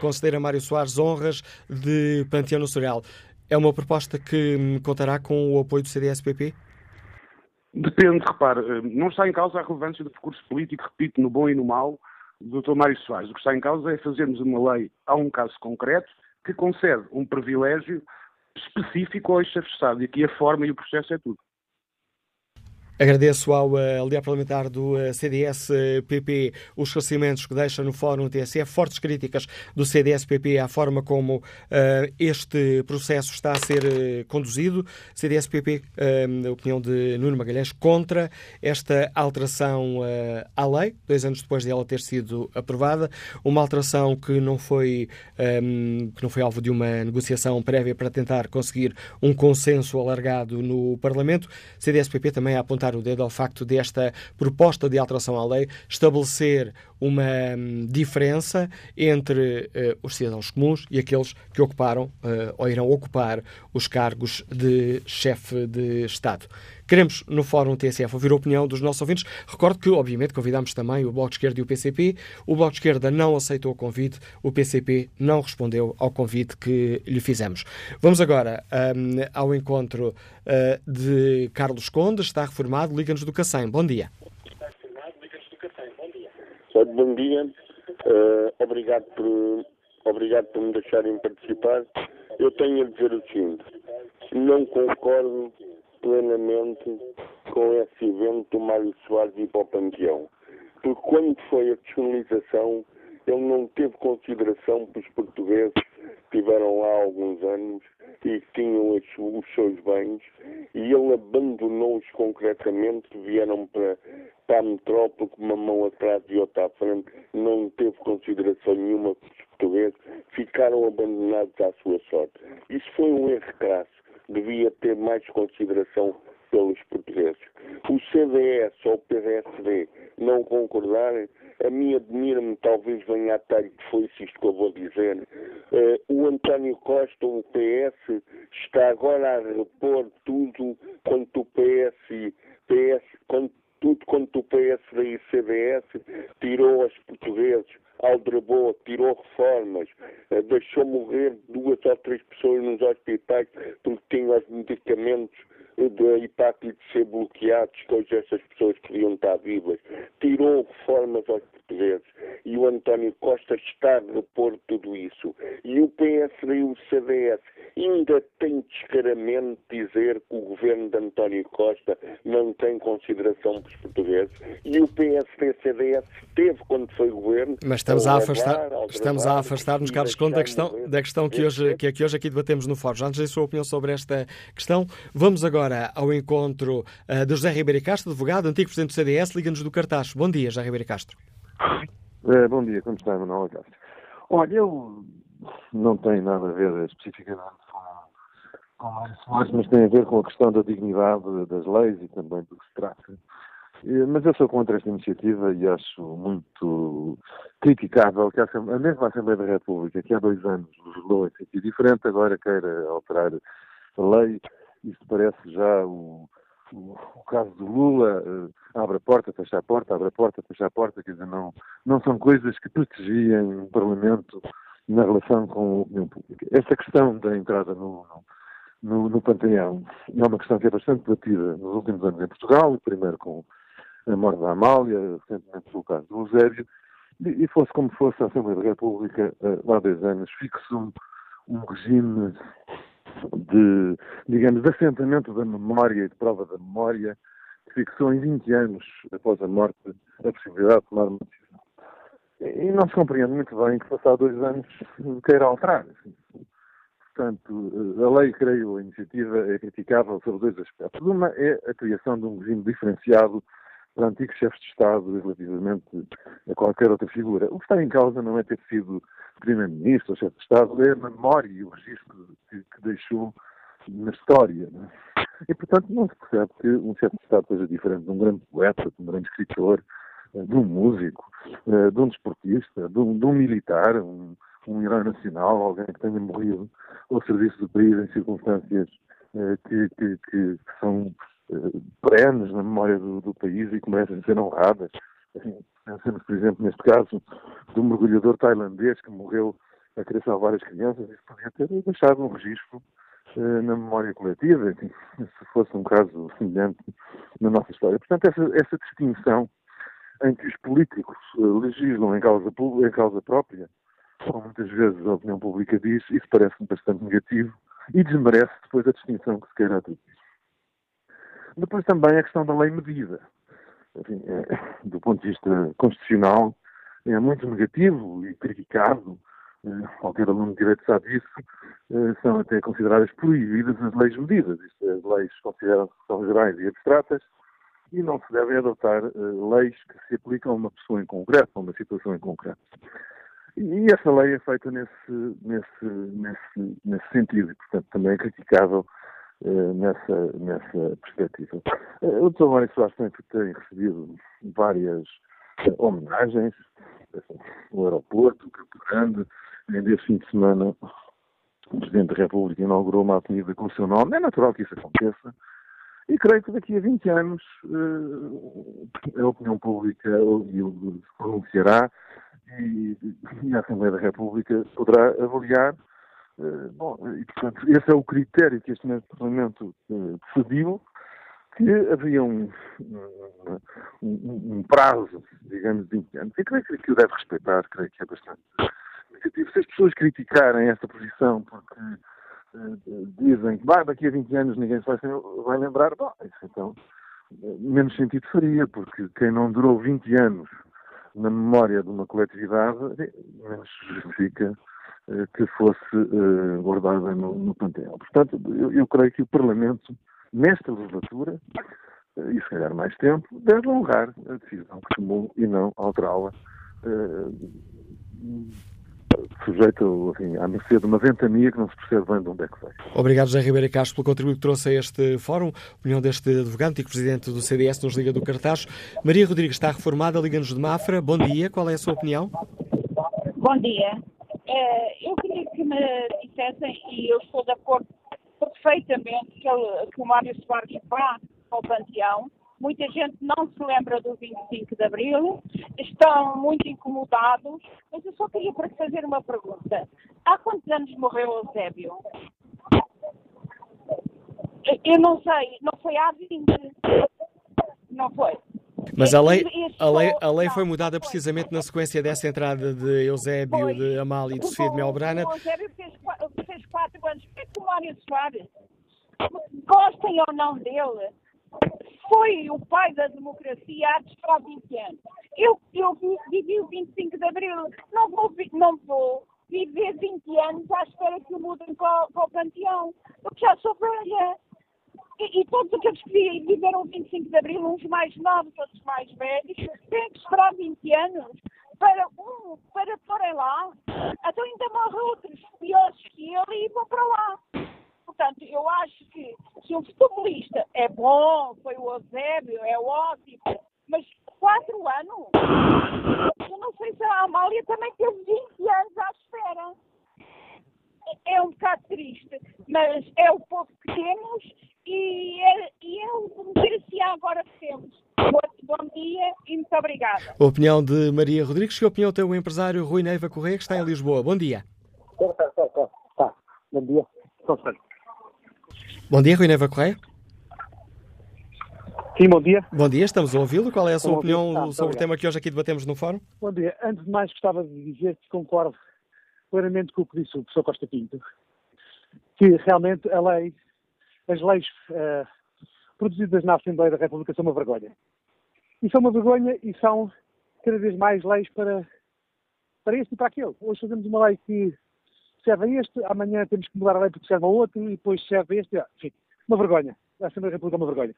considera Mário Soares honras de Panteão Nacional, é uma proposta que hum, contará com o apoio do CDS-PP? Depende, repare, eh, não está em causa a relevância do percurso político, repito, no bom e no mau, do Dr. Mário Soares. O que está em causa é fazermos uma lei a um caso concreto que concede um privilégio específico ao ex-chefe de Estado. E aqui a forma e o processo é tudo. Agradeço ao uh, líder parlamentar do eh, CDS-PP eh, os esclarecimentos que deixa no Fórum TSF, fortes críticas do CDS-PP à forma como uh, este processo está a ser conduzido. CDS-PP, uh, opinião de Nuno Magalhães, contra esta alteração à lei, dois anos depois de ela ter sido aprovada, uma alteração que não foi, um, que não foi alvo de uma negociação prévia para tentar conseguir um consenso alargado no Parlamento. CDS-PP também a apontar o dedo ao facto desta proposta de alteração à lei estabelecer uma hum, diferença entre uh, os cidadãos comuns e aqueles que ocuparam uh, ou irão ocupar os cargos de chefe de Estado. Queremos, no Fórum TSF, ouvir a opinião dos nossos ouvintes. Recordo que, obviamente, convidámos também o Bloco de Esquerda e o PCP. O Bloco de Esquerda não aceitou o convite, o PCP não respondeu ao convite que lhe fizemos. Vamos agora um, ao encontro uh, de Carlos Conde, está reformado, Liga-nos do Cacém. Bom dia. Bom dia, uh, obrigado, por, obrigado por me deixarem participar. Eu tenho a dizer o seguinte: não concordo plenamente com esse evento do Mário Soares ir para o Panteão. Porque quando foi a descolonização, ele não teve consideração para os portugueses que estiveram lá alguns anos e tinham os seus bens e ele abandonou-os concretamente, vieram para, para a metrópole com uma mão atrás e outra à frente, não teve consideração nenhuma para os portugueses, ficaram abandonados à sua sorte. Isso foi um erro crasso devia ter mais consideração pelos portugueses. O CDS ou o PSD não concordarem, a mim admira-me, talvez venha a talho que foi isto que eu vou dizer. Uh, o António Costa, o PS, está agora a repor tudo quanto o PS, PS quanto, tudo quanto o PSD e CDS tirou aos portugueses aldrabou, tirou reformas, eh, deixou morrer duas ou três pessoas nos hospitais porque tinham os medicamentos da hepatite ser bloqueados, que hoje essas pessoas podiam estar vivas. Tirou reformas aos portugueses. E o António Costa está a repor tudo isso. E o PSD e o CDS ainda têm descaramento dizer que o governo de António Costa não tem consideração para os portugueses. E o PSD e CDS teve quando foi governo. Mas estamos a, afastar, estamos a afastar-nos, Carlos Conde, da questão, da questão que, hoje, que, que hoje aqui debatemos no Fórum. Antes da sua opinião sobre esta questão, vamos agora agora ao encontro uh, de José Ribeiro Castro, advogado, antigo presidente do CDS, liga-nos do Cartaz. Bom dia, José Ribeiro Castro. É, bom dia, como está, Manuel Castro? Olha, eu não tenho nada a ver especificamente com, com Mário Soares, mas tem a ver com a questão da dignidade das leis e também do que se trata. Mas eu sou contra esta iniciativa e acho muito criticável que a, mesma Assembleia da República, que há dois anos legislou em sentido diferente, agora queira alterar a lei isso parece já o, o, caso do Lula, uh, abre a porta, fecha a porta, abre a porta, fecha a porta, quer dizer, não, não são coisas que protegiem o Parlamento na relação com a opinião pública. Essa questão da entrada no, no, no Panteão é uma questão que é bastante debatida nos últimos anos em Portugal, primeiro com a morte da Amália, recentemente pelo caso do Eusébio, e, e fosse como fosse a Assembleia da República, uh, há dois anos, fixou um regime de, digamos, de assentamento da memória e de prova da memória, que fixou em 20 anos após a morte a possibilidade de tomar uma decisão. E não se compreende muito bem que, passados dois anos, queira alterar. Portanto, a lei, creio, a iniciativa é criticável sobre dois aspectos. Uma é a criação de um regime diferenciado para antigos chefes de Estado relativamente a qualquer outra figura. O que está em causa não é ter sido Primeiro-Ministro ou chefe de Estado, é a memória e o registro que, que deixou na história. É? E, portanto, não se percebe que um chefe de Estado seja diferente de um grande poeta, de um grande escritor, de um músico, eh, de um desportista, de um, de um militar, um, um herói nacional, alguém que tenha morrido ao serviço do país em circunstâncias eh, que, que, que, são perenes na memória do, do, país e que merecem ser honradas. Assim, pensemos, por exemplo, neste caso, do mergulhador tailandês que morreu a querer salvar as crianças, isso podia ter deixado um registro eh, na memória coletiva, se fosse um caso semelhante na nossa história. Portanto, essa, essa distinção em que os políticos uh, legislam em causa, em causa própria, como muitas vezes a opinião pública diz, isso parece-me bastante negativo e desmerece depois a distinção que se quer atribuir. Depois também a questão da lei medida. Enfim, é, do ponto de vista constitucional, é muito negativo e criticado. É, qualquer aluno de direito sabe disso. É, são até consideradas proibidas as leis medidas. Isto, as leis consideram-se que são gerais e abstratas e não se devem adotar uh, leis que se aplicam a uma pessoa em concreto, a uma situação em concreto. E essa lei é feita nesse, nesse, nesse, nesse sentido, e, portanto, também é criticável uh, nessa, nessa perspectiva. Uh, o Dr. Mário Soares tem, tem recebido várias uh, homenagens, no aeroporto, Campo Grande, ainda esse fim de semana o Presidente da República inaugurou uma avenida com o seu nome. É natural que isso aconteça. E creio que daqui a 20 anos a opinião pública se pronunciará e, e, a Assembleia da República poderá avaliar. Uh, bom, e, portanto, esse é o critério que este Parlamento uh, decidiu, que havia um, um, um, prazo, digamos, de 20 anos. E creio que o deve respeitar, creio que é bastante negativo. Se as pessoas criticarem esta posição porque dizem que daqui a 20 anos ninguém se vai, vai lembrar, bom, isso então menos sentido faria, porque quem não durou 20 anos na memória de uma coletividade, menos justifica eh, que fosse guardada no, no panteão. Portanto, eu, eu, creio que o Parlamento, nesta legislatura, uh, e se calhar mais tempo, deve honrar a decisão que tomou e não alterá-la. Uh, sujeito enfim, à mercê de uma ventania que não se percebe bem de onde é que veio. Obrigado, José Ribeiro Castro, pelo contributo que trouxe a este fórum. Opinião deste advogado e presidente do CDS nos Liga do Cartaz. Maria Rodrigues está reformada, Liga-nos de Mafra. Bom dia, qual é a sua opinião? Bom dia. Uh, eu queria que me dissessem, e eu estou de acordo perfeitamente que, ele, que o Mário Soares vá ao Panteão, Muita gente não se lembra do 25 de Abril, estão muito incomodados, mas eu só queria para fazer uma pergunta. Há quantos anos morreu Eusébio? Eu não sei, não foi há 20. Não foi. Mas a lei, a, lei, a lei foi mudada precisamente na sequência dessa entrada de Eusébio, de Amália e de Sofia de Melbrana. Eusébio fez, fez quatro anos. Por que o Mário Soares, gostem ou não dele, foi o pai da democracia há 20 anos. Eu, eu vivi o 25 de Abril, não vou, não vou viver 20 anos à espera que o mudem para, para o panteão, porque já sou velha. E, e, todos aqueles que viveram o 25 de Abril, uns mais novos, outros mais velhos, têm que esperar 20 anos para, um, para porem lá. Então ainda morrem outros piores que ele e vão para lá. Portanto, eu acho que se um futebolista é bom, foi o Eusébio, é ótimo, mas quatro anos, eu não sei se a Amália também teve 20 anos à espera. É um bocado triste, mas é o povo que temos e é, e é a democracia agora que temos. Bom dia e muito obrigada. A opinião de Maria Rodrigues, que opinião tem o empresário Rui Neiva Correia, que está em Lisboa. Bom dia. Tá, tá, tá, tá. Bom dia. Bom dia, Rui Neva Correia. Sim, bom dia. Bom dia, estamos a ouvi-lo. Qual é a sua bom opinião ah, sobre o tema que hoje aqui debatemos no Fórum? Bom dia. Antes de mais, gostava de dizer que concordo plenamente com o que disse o professor Costa Pinto, que realmente a lei, as leis uh, produzidas na Assembleia da República são uma vergonha. E são uma vergonha e são cada vez mais leis para, para este e para aquele. Hoje fazemos uma lei que serve a este, amanhã temos que mudar a lei porque serve a outro, e depois serve a este. Enfim, uma vergonha. A Assembleia da República é uma vergonha.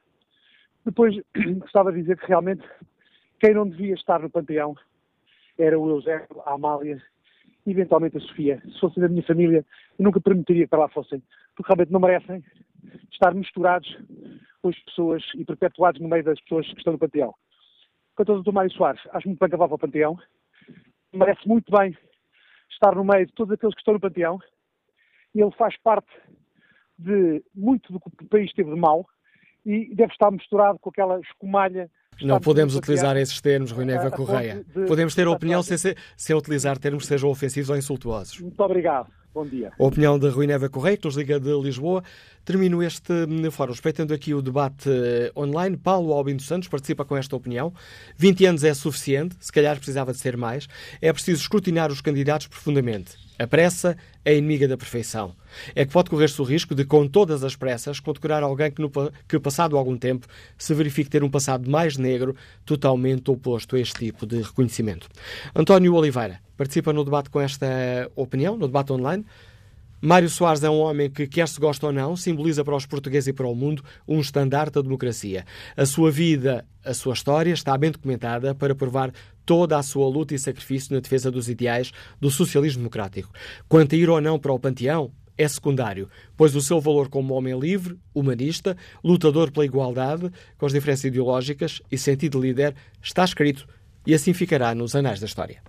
Depois, gostava de dizer que realmente quem não devia estar no panteão era o Eusébio, a Amália eventualmente a Sofia. Se fosse da minha família, eu nunca permitiria que lá fossem, porque realmente não merecem estar misturados com as pessoas e perpetuados no meio das pessoas que estão no panteão. Quanto ao Dr. Mário Soares, acho muito bem que vá para o panteão, merece muito bem estar no meio de todos aqueles que estão no panteão. Ele faz parte de muito do que o país teve de mal e deve estar misturado com aquela escumalha. Não podemos utilizar esses termos, Rui Neva Correia. Podemos ter opinião sem, sem utilizar termos que sejam ofensivos ou insultuosos. Muito obrigado. Bom dia. A opinião de Rui Neva Correia, que nos liga de Lisboa. Termino este hum, fórum respeitando aqui o debate eh, online. Paulo Albino Santos participa com esta opinião. 20 anos é suficiente, se calhar precisava de ser mais. É preciso escrutinar os candidatos profundamente. A pressa é inimiga da perfeição. É que pode correr-se o risco de, com todas as pressas, condecorar alguém que, no, que, passado algum tempo, se verifique ter um passado mais negro, totalmente oposto a este tipo de reconhecimento. António Oliveira participa no debate com esta opinião, no debate online. Mário Soares é um homem que, quer se gosta ou não, simboliza para os portugueses e para o mundo um estandarte da democracia. A sua vida, a sua história está bem documentada para provar toda a sua luta e sacrifício na defesa dos ideais do socialismo democrático. Quanto a ir ou não para o panteão, é secundário, pois o seu valor como homem livre, humanista, lutador pela igualdade, com as diferenças ideológicas e sentido de líder, está escrito e assim ficará nos anais da história.